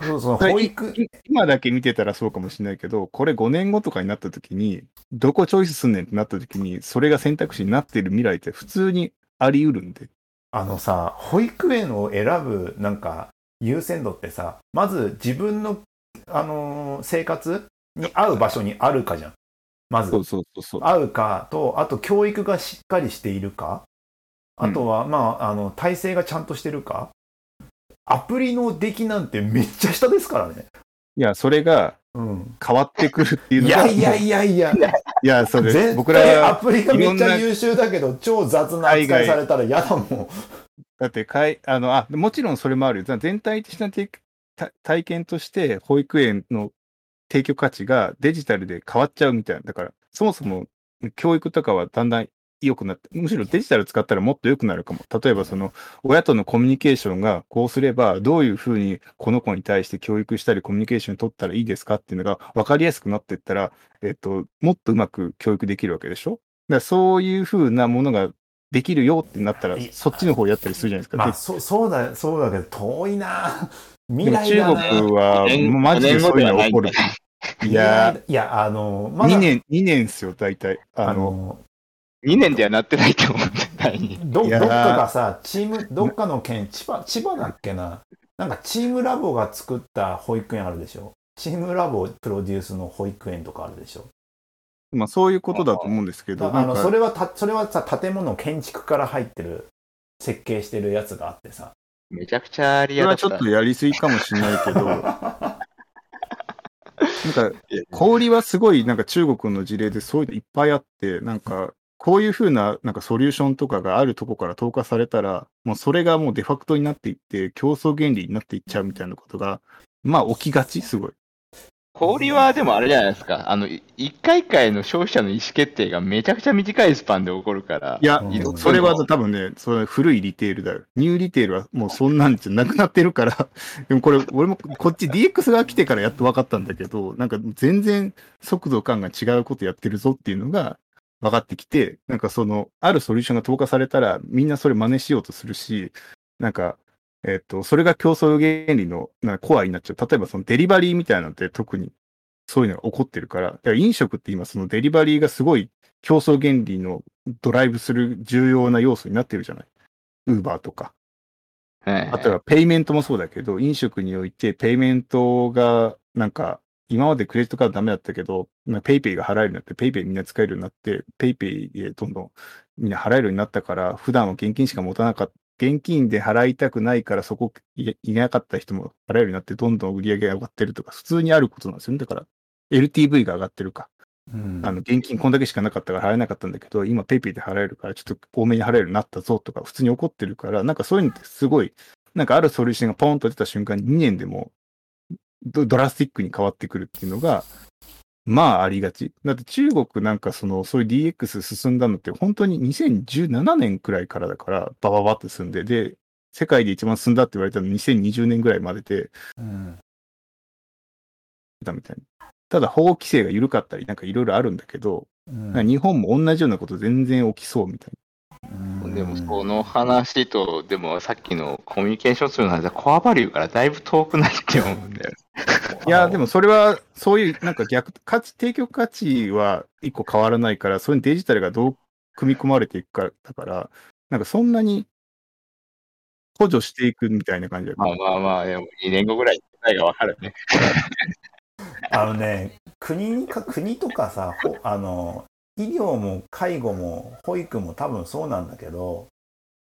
そうそう、保育、い今だけ見てたらそうかもしれないけど、これ5年後とかになった時に、どこチョイスすんねんってなった時に、それが選択肢になってる未来って普通にあり得るんで。あのさ、保育園を選ぶ、なんか、優先度ってさ、まず自分の、あのー生活に合う場所にあるかじゃん。まずそ、うそうそうそう。合うかと、あと教育がしっかりしているか、あとは、まあ、あの、体制がちゃんとしてるか、アプリの出来なんてめっちゃ下ですからね。いや、それがうん。変わってくるっていういのが、やいやいやいや、いや、それ、絶僕ら対アは、プリがめっちゃ優秀だけど、超雑な扱いされたら嫌だもん。だってかい、あの、あ、もちろんそれもあるよ。全体的な体験として、保育園の提供価値がデジタルで変わっちゃうみたいな。だから、そもそも教育とかはだんだん良くなって、むしろデジタル使ったらもっと良くなるかも。例えば、その、親とのコミュニケーションがこうすれば、どういうふうにこの子に対して教育したり、コミュニケーション取ったらいいですかっていうのが分かりやすくなっていったら、えっと、もっとうまく教育できるわけでしょ？だそういうふうなものができるよってなったらい、そっちの方やったりするじゃないですか。でまあ、そそうだ、そうだけど、遠いな未来だ中ね。国は、マジでそういうのが起こる。いやいや、あの、まだ2年、2年ですよ、大体。ああの、の、2年ではなってないと思うんで。対に。どどっかがさ、チーム、どっかの県、千葉、千葉だっけな？なんかチームラボが作った保育園あるでしょ？チームラボプロデュースの保育園とかあるでしょ？まあそういうことだと思うんですけど、あのそれはたそれはさ建物建築から入ってる設計してるやつがあってさめちゃくちゃリそれアだった。はちょっとやりすぎかもしれないけど、なんか氷はすごいなんか中国の事例でそういうのいっぱいあって、なんかこういうふうななんかソリューションとかがあるとこから投下されたら、もうそれがもうデファクトになっていって、競争原理になっていっちゃうみたいなことが、まあ起きがち、すごい。氷はでもあれじゃないですか。あの、い一回一回の消費者の意思決定がめちゃくちゃ短いスパンで起こるから。いやそれは多分ね、それ古いリテールだよ。ニューリテールはもうそんなんじゃなくなってるから、でもこれ、俺もこっち DX が来てからやっと分かったんだけど、なんか全然速度感が違うことやってるぞっていうのが分かってきて、なんかその、あるソリューションが投下されたら、みんなそれ真似しようとするし、なんか、えっと、それが競争原理のなんかコアになっちゃう。例えばそのデリバリーみたいなのって特にそういうのが起こってるから、だから飲食って今そのデリバリーがすごい競争原理のドライブする重要な要素になってるじゃない？ウーバーとか。はいあとはペイメントもそうだけど、飲食においてペイメントがなんか、今までクレジットカードダメだったけど、ペイペイが払えるようになって、ペイペイみんな使えるようになって、ペイペイでどんどんみんな払えるようになったから、普段は現金しか持たなかった。現金で払いたくないから、そこいいなかった人も払えるようになって、どんどん売り上げが上がってるとか、普通にあることなんですよね。だから、LTV が上がってるか。うんあの、現金こんだけしかなかったから払えなかったんだけど、今ペイペイで払えるから、ちょっと多めに払えるようになったぞとか、普通に起こってるから、なんかそういうのってすごい、なんかあるソリューションがポンと出た瞬間に2年でもドドラスティックに変わってくるっていうのが、まあありがち。だって中国なんかその、そういう DX 進んだのって本当に2017年くらいからだから、バババって進んで、で、世界で一番進んだって言われたの2020年ぐらいまでで、うんたみたいな。ただ法規制が緩かったり、なんかいろいろあるんだけど、うん日本も同じようなこと全然起きそうみたいうんでもその話と、でもさっきのコミュニケーションツールの話はコアバリューからだいぶ遠くないって思うんだよ。な。いや、でもそれは、そういう、なんか逆、価値、提供価値は一個変わらないから、それにデジタルがどう組み込まれていくかだから、なんかそんなに補助していくみたいな感じだよまあまあまあ、でも2年後ぐらい答えがわかるね。あのね国にか国とかさほあの医療も介護も保育も多分そうなんだけど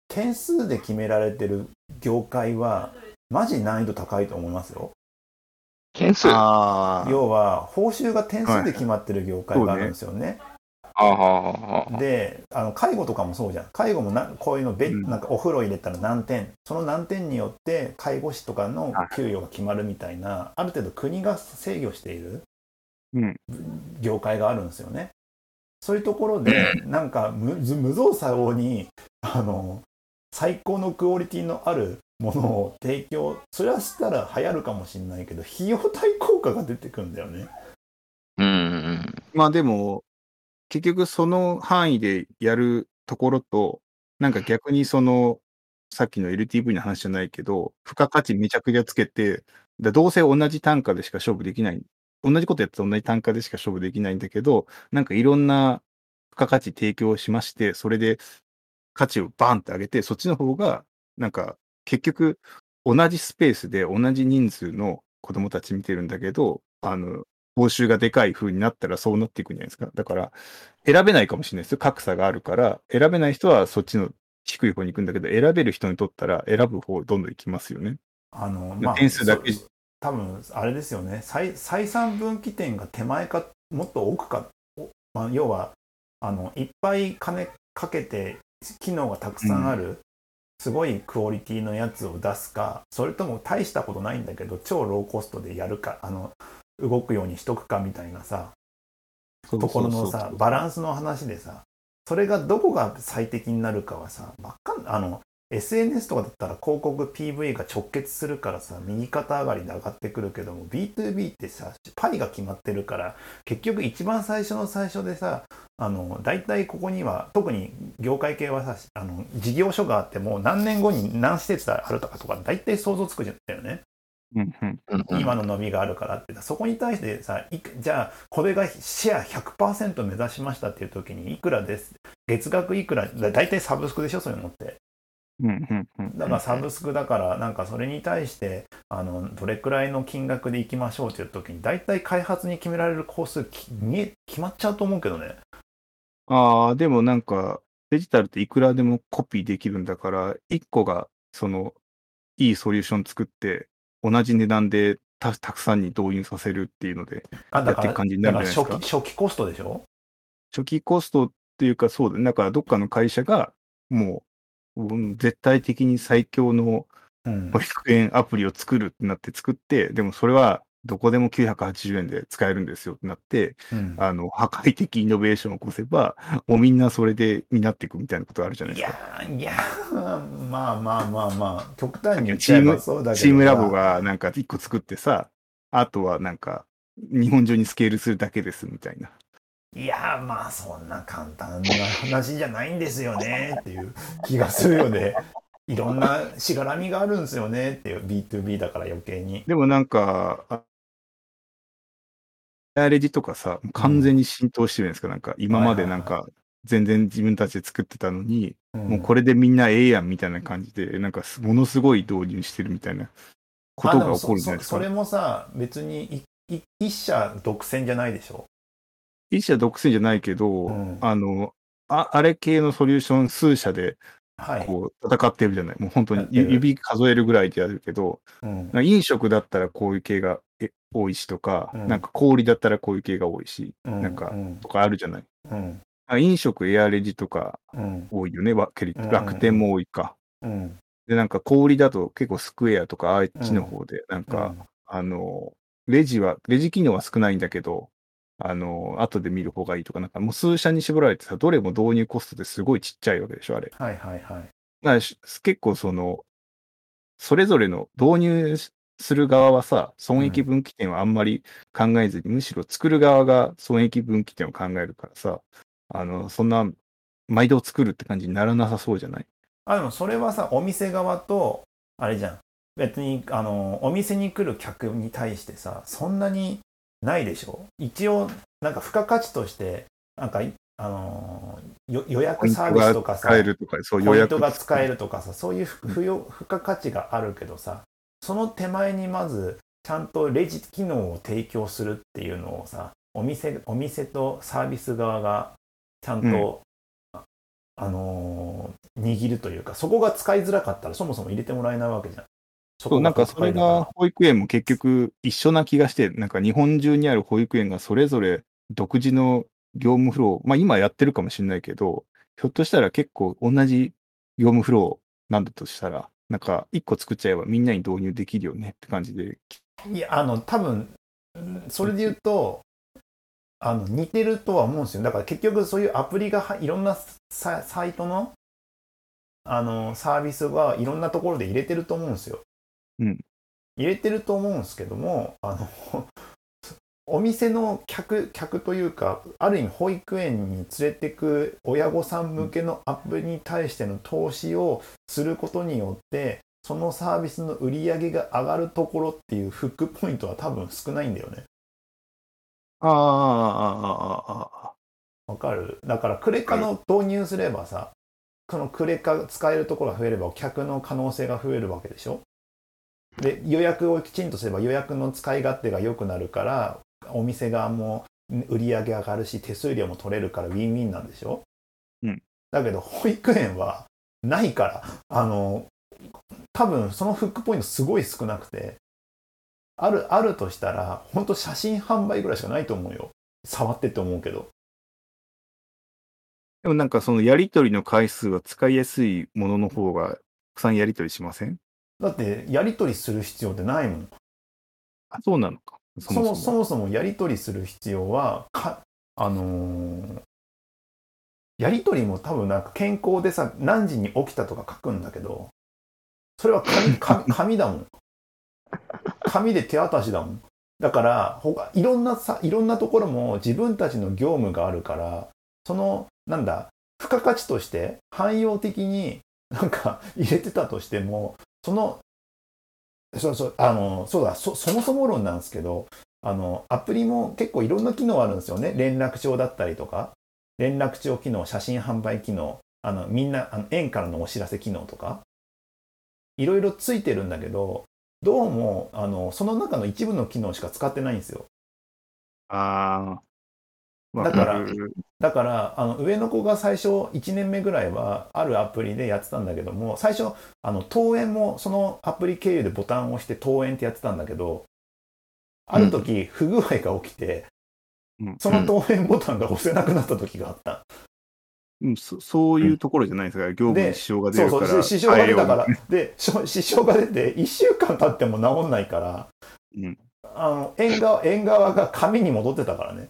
点数で決められてる業界はマジ難易度高いと思いますよ件数？あああ。要は報酬が点数で決まってる業界があるんですよね、あはあであの介護とかもそうじゃん介護もなこういうのべ、うんなんかお風呂入れたら何点その何点によって介護士とかの給与が決まるみたいなある程度国が制御しているうん。業界があるんですよね。そういうところでなんか無無造作にあの最高のクオリティのあるものを提供それはしたら流行るかもしれないけど費用対効果が出てくるんだよね。うんうんまあでも、結局その範囲でやるところと、なんか逆にその、さっきの LTV の話じゃないけど、付加価値めちゃくちゃつけて、でどうせ同じ単価でしか勝負できない。同じことやって同じ単価でしか勝負できないんだけど、なんかいろんな付加価値提供しまして、それで価値をバンって上げて、そっちの方が、なんか結局同じスペースで同じ人数の子供たち見てるんだけど、あの、報酬がでかい風になったらそうなっていくんじゃないですか。だから、選べないかもしれないですよ。格差があるから、選べない人はそっちの低い方に行くんだけど、選べる人にとったら選ぶ方どんどん行きますよね。あの点数だけそ多分あれですよね。採採算分岐点が手前かもっと奥か、おまあ、要はあのいっぱい金かけて機能がたくさんある、すごいクオリティのやつを出すかそれとも大したことないんだけど超ローコストでやるかあの動くようにしとくかみたいなさところのさバランスの話でさそれがどこが最適になるかはさわかんあの SNS とかだったら広告 PV が直結するからさ右肩上がりで上がってくるけども B2B ってさパイが決まってるから結局一番最初の最初でさあの大体ここには特に業界系はさあの事業所があっても何年後に何施設あるとかとか大体想像つくじゃんだよね。今の伸びがあるからって。そこに対してさじゃあこれがシェア100%目指しましたっていう時にいくらです？月額いくら？だ大体サブスクでしょ？そういうのってうんうんうん。だからサブスクだからなんかそれに対してあのどれくらいの金額でいきましょうっていう時に大体開発に決められる工数き見え決まっちゃうと思うけどねああ、でもなんか、デジタルっていくらでもコピーできるんだから、一個が、その、いいソリューション作って、同じ値段でたたくさんに導入させるっていうので、やって感じになるんじゃないですか。初期初期コストでしょ？初期コストっていうか、そうだね。だから、どっかの会社が、もう、うん絶対的に最強のうん保育園アプリを作るってなって作って、でもそれはどこでも980円で使えるんですよってなって、うんあの、破壊的イノベーションを起こせば、もうみんなそれで担っていくみたいなことあるじゃないいですか。やーいやーまあまあまあまあ極端に言っチチームラボがなんか一個作ってさ、あとはなんか、日本中にスケールするだけですみたいな。いやーまあそんな簡単な話じゃないんですよねっていう気がするよね。いろんなしがらみがあるんですよねっていう B2B だから余計に。でもなんか、アレジとかさ、完全に浸透してるんですか、なんか今までなんはいか、全然自分たちで作ってたのに、うんもうこれでみんなええやんみたいな感じで、なんかすものすごい導入してるみたいなことが起こるじゃないですか。そそそれもさ別に一社独占じゃないでしょ？一社独占じゃないけど、うん。あのあ、あれ系のソリューション数社ではい。こう戦ってるじゃない。もう本当に指数えるぐらいでやるけど、うん。飲食だったらこういう系がえ多いしとか、うん。なんか氷だったらこういう系が多いし、うん。なんかうん。とかあるじゃない。うん。あ飲食、エアレジとかうん。多いよね、うんうん楽天も多いか。うん。で、なんか氷だと結構スクエアとかあっちの方で、なんか、あの、レジは、レジ機能は少ないんだけど、あの、後で見る方がいいとか、なんかもう数社に絞られてさ、どれも導入コストですごいちっちゃいわけでしょ、あれ。はいはいはい。だからし結構その、それぞれの導入する側はさ、損益分岐点はあんまり考えずに、むしろ作る側が損益分岐点を考えるからさ、あの、そんな、毎度作るって感じにならなさそうじゃない？あでもそれはさお店側とあれじゃん別にあのお店に来る客に対してさそんなにないでしょ？一応なんか付加価値としてなんかいあのよ予約サービスとかさ使えるとか、そう予ポイン約トが使えるとかさそういう付付与付加価値があるけどさその手前にまずちゃんとレジ機能を提供するっていうのをさお店お店とサービス側がちゃんと、ああのー握るというかそこが使いづらかったらそもそも入れてもらえないわけじゃん。そそう、なんかそれが保育園も結局一緒な気がして、なんか日本中にある保育園がそれぞれ独自の業務フロー、まあ今やってるかもしれないけど、ひょっとしたら結構同じ業務フローなんだとしたら、なんか一個作っちゃえばみんなに導入できるよねって感じで。いやあの多分うんそれで言うとあの似てるとは思うんですよだから結局そういうアプリがはいろんなササイトのあのサービスはいろんなところで入れてると思うんですよ。うん。入れてると思うんですけどもあの お店の客客というかある意味保育園に連れてく親御さん向けのアプリに対しての投資をすることによってそのサービスの売り上げが上がるところっていうフックポイントは多分少ないんだよね。ああ、ああ、ああ、わかる？だからクレカの導入すればさ、そのクレカ使えるところが増えれば客の可能性が増えるわけでしょで予約をきちんとすれば予約の使い勝手が良くなるからお店側も売り上げ上がるし手数料も取れるからウィンウィンなんでしょ、うん、だけど保育園はないからあの多分そのフックポイントすごい少なくてあるあるとしたら本当写真販売ぐらいしかないと思うよ。触ってって思うけど。でもなんかそのやりとりの回数は使いやすいものの方がたくさんやりとりしません？だってやり取りする必要ってないもんあ、そうなのか。そも。そもそもやり取りする必要はかあのーやり取りも多分なんか健康でさ何時に起きたとか書くんだけどそれは紙 紙紙だもん紙で手渡しだもんだから他いろんなさいろんなところも自分たちの業務があるからそのなんだ付加価値として汎用的になんか入れてたとしてもそのそうそう、あの、そうだ、そ、そもそも論なんですけど、あの、アプリも結構いろんな機能あるんですよね。連絡帳だったりとか、連絡帳機能、写真販売機能、あの、みんな、あの、園からのお知らせ機能とか、いろいろついてるんだけど、どうも、あの、その中の一部の機能しか使ってないんですよ。ああ。だからだから、あの、上の子が最初1年目ぐらいは、あるアプリでやってたんだけども、最初、あの、登園もそのアプリ経由でボタンを押して登園ってやってたんだけど、ある時、不具合が起きて、うんその登園ボタンが押せなくなった時があった。うんそそういうところじゃないですか。業務に支障が出そうるから。そう、支障が出たから。で、支障が出て、1週間経っても治んないから、うんあの、縁側、縁側が紙に戻ってたからね。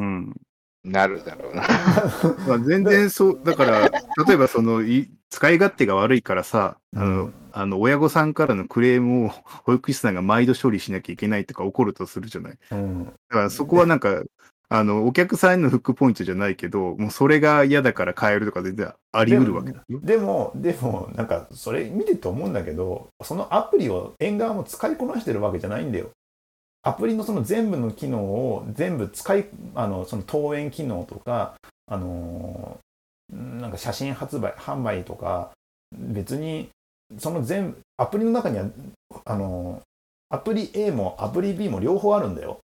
ううん。なるだろうな。まあ、全然そう、だから、例えばその、い使い勝手が悪いからさ、あのうん、あの、親御さんからのクレームを 保育士さんが毎度処理しなきゃいけないとか起こるとするじゃない。だうん。からそこはなんか、あの、お客さんへのフックポイントじゃないけど、もうそれが嫌だから変えるとか全然あり得るわけだよ。でも、でも、なんか、それ見てて思うんだけど、そのアプリを縁側も使いこなしてるわけじゃないんだよ。アプリのその全部の機能を全部使い、あの、その登園機能とか、あのーなんか写真発売、販売とか、別に、その全部、アプリの中には、あのーアプリ A もアプリ B も両方あるんだよ。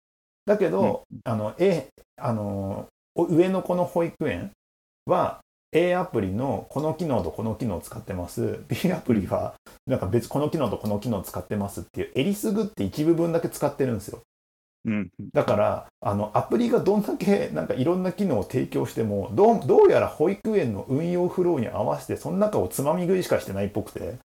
だけど、あの、A、あのーお上の子の保育園は、A アプリのこの機能とこの機能を使ってます。B アプリは、なんか別この機能とこの機能を使ってますっていう、えりすぐって一部分だけ使ってるんですよ。うん。だから、あの、アプリがどんだけなんかいろんな機能を提供しても、どう、どうやら保育園の運用フローに合わせて、その中をつまみ食いしかしてないっぽくて。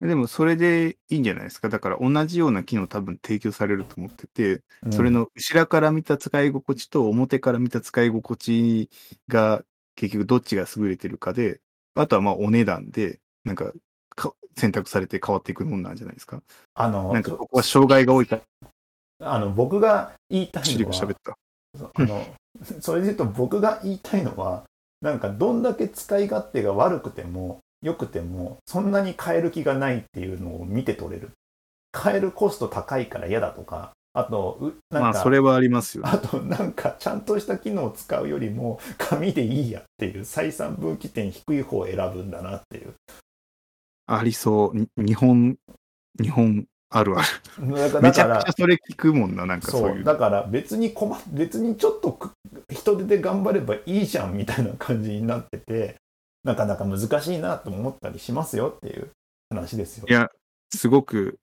でもそれでいいんじゃないですか。だから同じような機能多分提供されると思ってて、うんそれの後ろから見た使い心地と表から見た使い心地が結局どっちが優れてるかで、あとはまあお値段で、なんかか選択されて変わっていくもんなんじゃないですか？あの、なんかここは障害が多いから、あの、僕が言いたシいのは喋っ、た。あの、それで言うと僕が言いたいのは、なんかどんだけ使い勝手が悪くても、良くても、そんなに変える気がないっていうのを見て取れる。変えるコスト高いから嫌だとか、あと、うなんか、まあそれはありますよ。あとなんかちゃんとした機能を使うよりも紙でいいやっていう採算分岐点低い方を選ぶんだなっていう。ありそう。に日本、日本あるある。だからめちゃくちゃそれ聞くもんな、なんかそういうだから別に困っ別にちょっとく人手で頑張ればいいじゃんみたいな感じになっててなかなか難しいなと思ったりしますよっていう話ですよ。いや、すごく、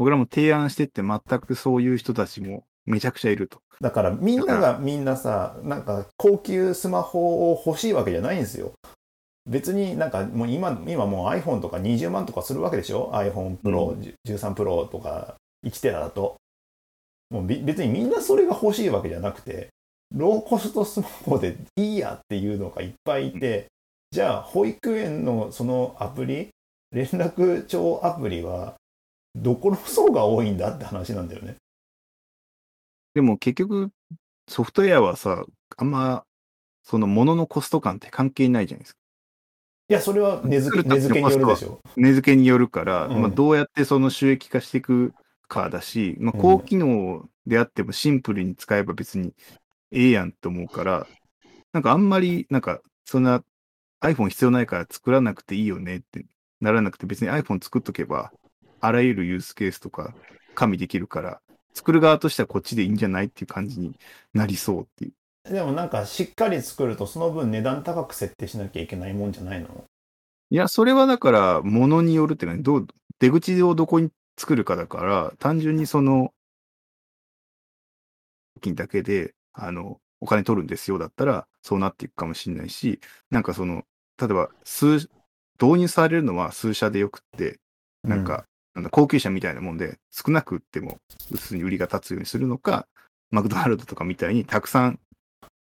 僕らも提案してって全くそういう人たちもめちゃくちゃいると。だからみんながみんなさなんか高級スマホを欲しいわけじゃないんですよ。別になんかもう今今もう iPhone とか20万とかするわけでしょ？iPhone Pro、13 Pro とか1テラだと。もうび別にみんなそれが欲しいわけじゃなくてローコストスマホでいいやっていうのがいっぱいいて、じゃあ保育園のそのアプリ連絡帳アプリはどこの層が多いんだって話なんだよね。でも結局、ソフトウェアはさ、あんま、その物のコスト感って関係ないじゃないですか。いや、それは値付け値付けによるでしょ。値付けによるから、うんまあ、どうやってその収益化していくかだし、まあ、うん高機能であってもシンプルに使えば別にええやんと思うから、なんかあんまり、なんか、そんな iPhone 必要ないから作らなくていいよねってならなくて、別に iPhone 作っとけば、あらゆるユースケースとか加味できるから、作る側としてはこっちでいいんじゃないっていう感じになりそうっていう。でもなんかしっかり作るとその分値段高く設定しなきゃいけないもんじゃないの？いや、それはだから、ものによるっていうか、どう、出口をどこに作るかだから、単純にその、金だけで、あの、お金取るんですよだったら、そうなっていくかもしれないし、なんかその、例えば、数、導入されるのは数社でよくって、なんか、なんだ高級車みたいなもんで、少なく売っても、薄に売りが立つようにするのか、マクドナルドとかみたいにたくさん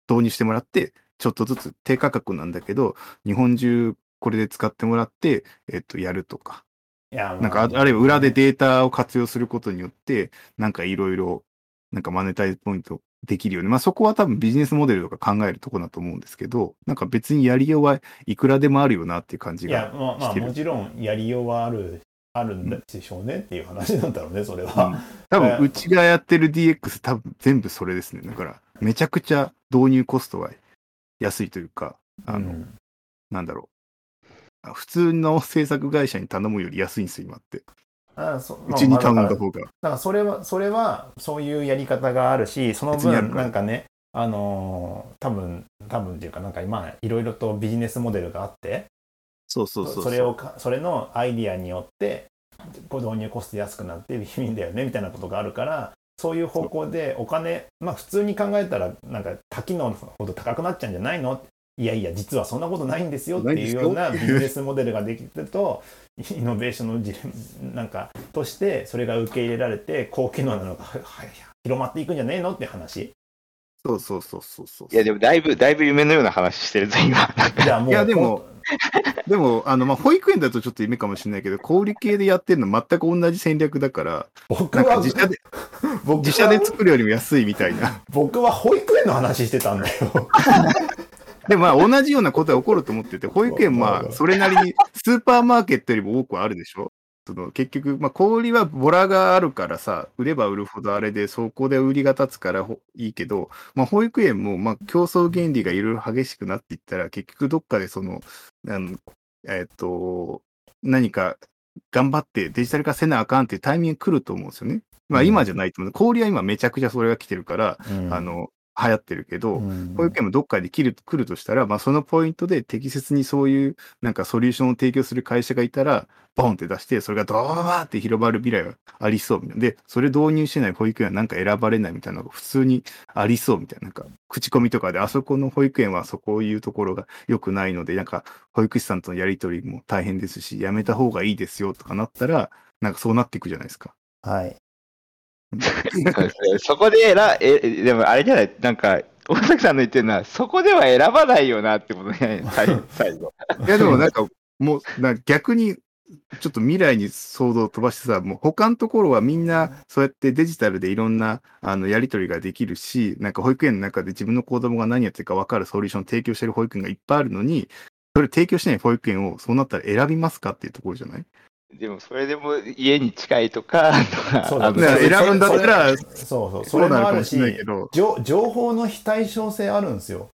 導入してもらって、ちょっとずつ低価格なんだけど、日本中これで使ってもらって、えっと、やるとか。いや、まなんか、ああるいは裏でデータを活用することによって、なんかいろいろ、なんかマネタイズポイントできるよね。まあそこは多分ビジネスモデルとか考えるとこだと思うんですけど、なんか別にやりようはいくらでもあるよなっていう感じいや、がまあ、まあ、してるもちろんやりようはあるあるんでしょうねっていう話なんだろうね、それうんは。多分、うちがやってる DX 多分全部それですね。だから、めちゃくちゃ導入コストが安いというか、あの、うんなんだろう。あ普通の制作会社に頼むより安いんですよ、今って。あそううちに頼んまあだ方が。だからそれは、それは、そういうやり方があるし、その分、なんかね、あのー多分、多分っていうか、なんか今、いろいろとビジネスモデルがあって、そうそうそうう。それをか、それのアイディアによって、こう導入コスト安くなっていいんだよね、みたいなことがあるから、そういう方向でお金、まあ普通に考えたら、なんか多機能ほど高くなっちゃうんじゃないの？いやいや、実はそんなことないんですよっていうようなビジネスモデルができると、イノベーションの事例なんかとして、それが受け入れられて、高機能なのが広まっていくんじゃねえの？って話。そうそうそうそうそう。いや、でもだいぶ、だいぶ夢のような話してるぞ、今。なんかじゃあもう、いやでも でも、あの、まあ、保育園だとちょっと夢かもしれないけど、小売系でやってるの全く同じ戦略だから、僕なんかは自社で、僕は自社で作るよりも安いみたいな。僕は保育園の話してたんだよ。でもまあ同じようなことが起こると思ってて、保育園まあそれなりにスーパーマーケットよりも多くはあるでしょその結局、まあ小売りはボラがあるからさ、売れば売るほどあれで、そこで売りが立つからほいいけど、まあ保育園もまあ競争原理がいろいろ激しくなっていったら、結局どっかでその、あのえっ、と、何か頑張ってデジタル化せなあかんっていうタイミング来ると思うんですよね。まあ今じゃないと思う。小売りは今めちゃくちゃそれが来てるから、あの、流行ってるけど、保育園もどっかで切る来るとしたら、まあ、そのポイントで適切にそういうなんかソリューションを提供する会社がいたら、ボンって出して、それがドーって広まる未来はありそうみたいな。で、それ導入してない保育園はなんか選ばれないみたいなのが普通にありそうみたいな。なんか、口コミとかで、あそこの保育園はそこいうところが良くないので、なんか、保育士さんとのやりとりも大変ですし、やめた方がいいですよとかなったら、なんかそうなっていくじゃないですか。はい。そこで選、え、でもあれじゃない、なんか、大崎さんの言ってるのは、そこでは選ばないよなってことじゃない最最後。いや、でもなんか、もう、な逆に、ちょっと未来に想像を飛ばしてさ、もう他のところはみんなそうやってデジタルでいろんなあのやり取りができるし、なんか保育園の中で自分の子供が何やってるか分かるソリューションを提供してる保育園がいっぱいあるのに、それ提供しない保育園をそうなったら選びますかっていうところじゃない？でも、それでも家に近いとか、とかそうだあのだから選ぶんだったら、そうそう、そそうれもあるしなるかもしれないけど、情情報の非対称性あるんですよ。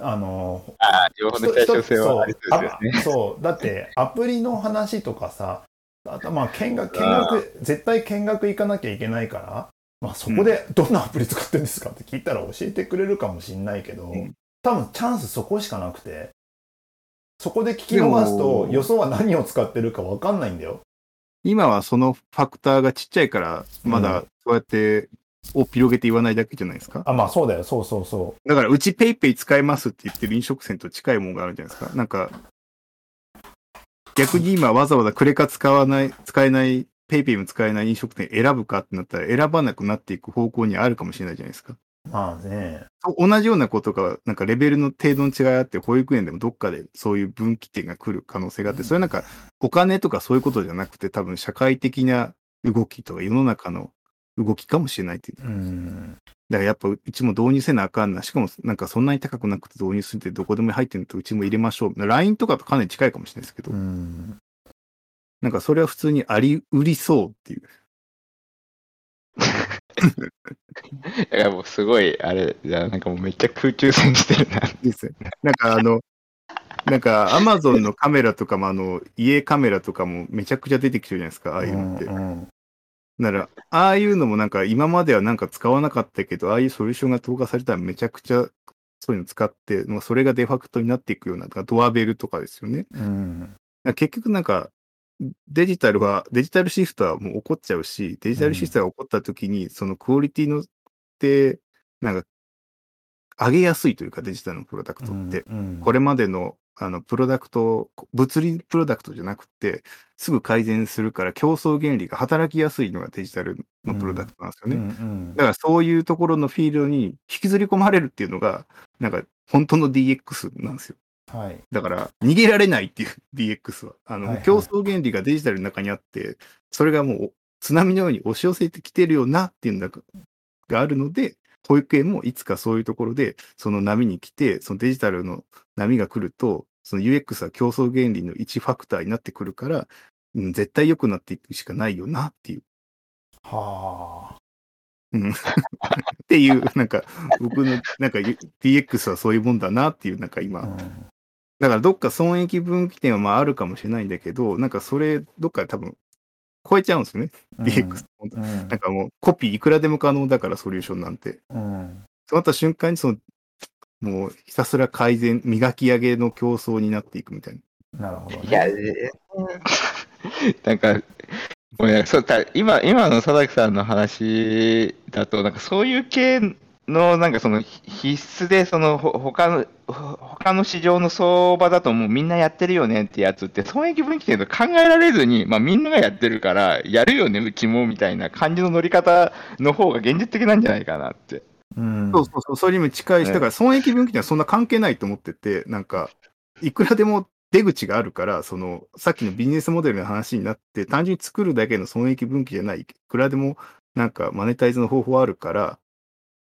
あの、あ情報の対称性はありそうですよね。そう。あそう。だってアプリの話とかさあとまあ見学見学絶対見学行かなきゃいけないから、まあ、そこでどんなアプリ使ってるんですかって聞いたら教えてくれるかもしれないけど、うん。多分チャンスそこしかなくてそこで聞き逃すでとも予想は何を使ってるか分かんないんだよ。今はそのファクターがちっちゃいから、まだそうやってを広げて言わないだけじゃないですか？あまあそうだよそうそうそだから、うちペイペイ使えますって言ってる飲食店と近いものがあるじゃないですか。なんか、逆に今わざわざクレカ使わない、使えない、ペイペイも使えない飲食店選ぶかってなったら選ばなくなっていく方向にあるかもしれないじゃないですか。うまあね同じようなことが、なんかレベルの程度の違いあって、保育園でもどっかでそういう分岐点が来る可能性があって、それなんかお金とかそういうことじゃなくて、多分社会的な動きとか世の中の動きかもしれないっていう。うんだからやっぱうちも導入せなあかんな。しかもなんかそんなに高くなくて導入するってどこでも入ってるのとうちも入れましょう。LINE とかとかなり近いかもしれないですけど、うんなんかそれは普通にありうりそうっていう。だからもうすごい、あれ、じゃあなんかもうめっちゃ空中戦してるな。ですね。なんかあの、なんかアマゾンのカメラとかもあの、家カメラとかもめちゃくちゃ出てきてるじゃないですか、ああいうのって。うんなら、ああいうのもなんか今まではなんか使わなかったけど、ああいうソリューションが投下されたらめちゃくちゃそういうの使って、まあそれがデファクトになっていくような、ドアベルとかですよね。うん結局なんか、デジタルは、デジタルシフトはもう起こっちゃうし、デジタルシフトが起こった時に、そのクオリティのって、なんか、上げやすいというか、デジタルのプロダクトって。うんこれまでの、あの、プロダクト、物理プロダクトじゃなくて、すぐ改善するから競争原理が働きやすいのがデジタルのプロダクトなんですよね。うんうんだからそういうところのフィールドに引きずり込まれるっていうのが、なんか本当の DX なんですよ。はいだから逃げられないっていう DX は。あの、はいはい競争原理がデジタルの中にあって、それがもう津波のように押し寄せてきてるよなっていうのがあるので、保育園もいつかそういうところでその波に来て、そのデジタルの波が来ると、その UX は競争原理の1ファクターになってくるから、うん、絶対良くなっていくしかないよなっていう。はあ。っていう、なんか、僕の、なんか DX はそういうもんだなっていう、なんか今、うんだからどっか損益分岐点はまああるかもしれないんだけど、なんかそれ、どっか多分、超えちゃうんですよね、DX。うんなんかもう、コピーいくらでも可能だから、ソリューションなんて。うんそうなった瞬間に、その、もうひたすら改善、磨き上げの競争になっていくみたいな。なるほど、ね。いや、えなんか、ごめんなさいそうた今今の佐々木さんの話だと、なんかそういう系の、なんかその必須で、そのほ他の、ほ他の市場の相場だともうみんなやってるよねってやつって、損益分岐点と考えられずに、まあみんながやってるから、やるよね、うちもみたいな感じの乗り方の方が現実的なんじゃないかなって。うん。そうそうそう、それにも近いし、ねだから損益分岐点はそんな関係ないと思ってて、なんか、いくらでも出口があるから、その、さっきのビジネスモデルの話になって、単純に作るだけの損益分岐じゃない、いくらでもなんかマネタイズの方法あるから、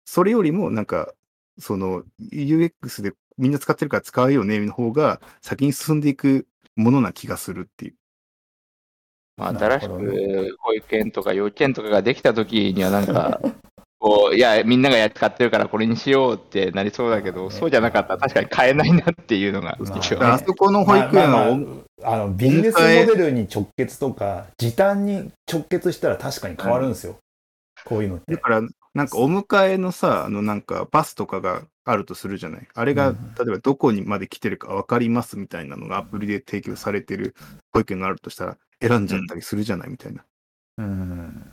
それよりもなんか、その UX でみんな使ってるから使うよねの方が先に進んでいくものな気がするっていう。まあ、新しく保育園とか幼稚園とかができた時にはなんか、こう、いや、みんながや使ってるからこれにしようってなりそうだけど、そうじゃなかったら確かに買えないなっていうのがまああそこの保育園はあのビジネスモデルに直結とか時短に直結したら確かに変わるんですよ、こういうのって。だから、なんかお迎えのさ、あのなんかバスとかがあるとするじゃない？あれが、うん例えばどこにまで来てるか分かりますみたいなのがアプリで提供されてる保育園があるとしたら、選んじゃったりするじゃないみたいな。うん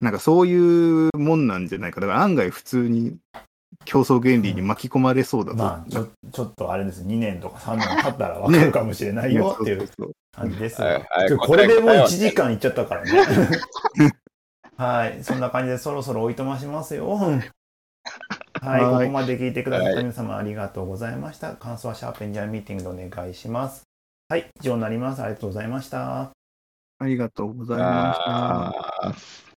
なんかそういうもんなんじゃないか。だから案外普通に競争原理に巻き込まれそうだと。まあちょちょっとあれです2年とか3年経ったら分かるかもしれないよっていう感じですこれでもう答え1時間いっちゃったからね はいそんな感じでそろそろおいとましますよ はい、はいここまで聞いてくださった皆様ありがとうございました。感想はシャープエンジニアミーティングでお願いします。はい、以上になります。ありがとうございました。ありがとうございました。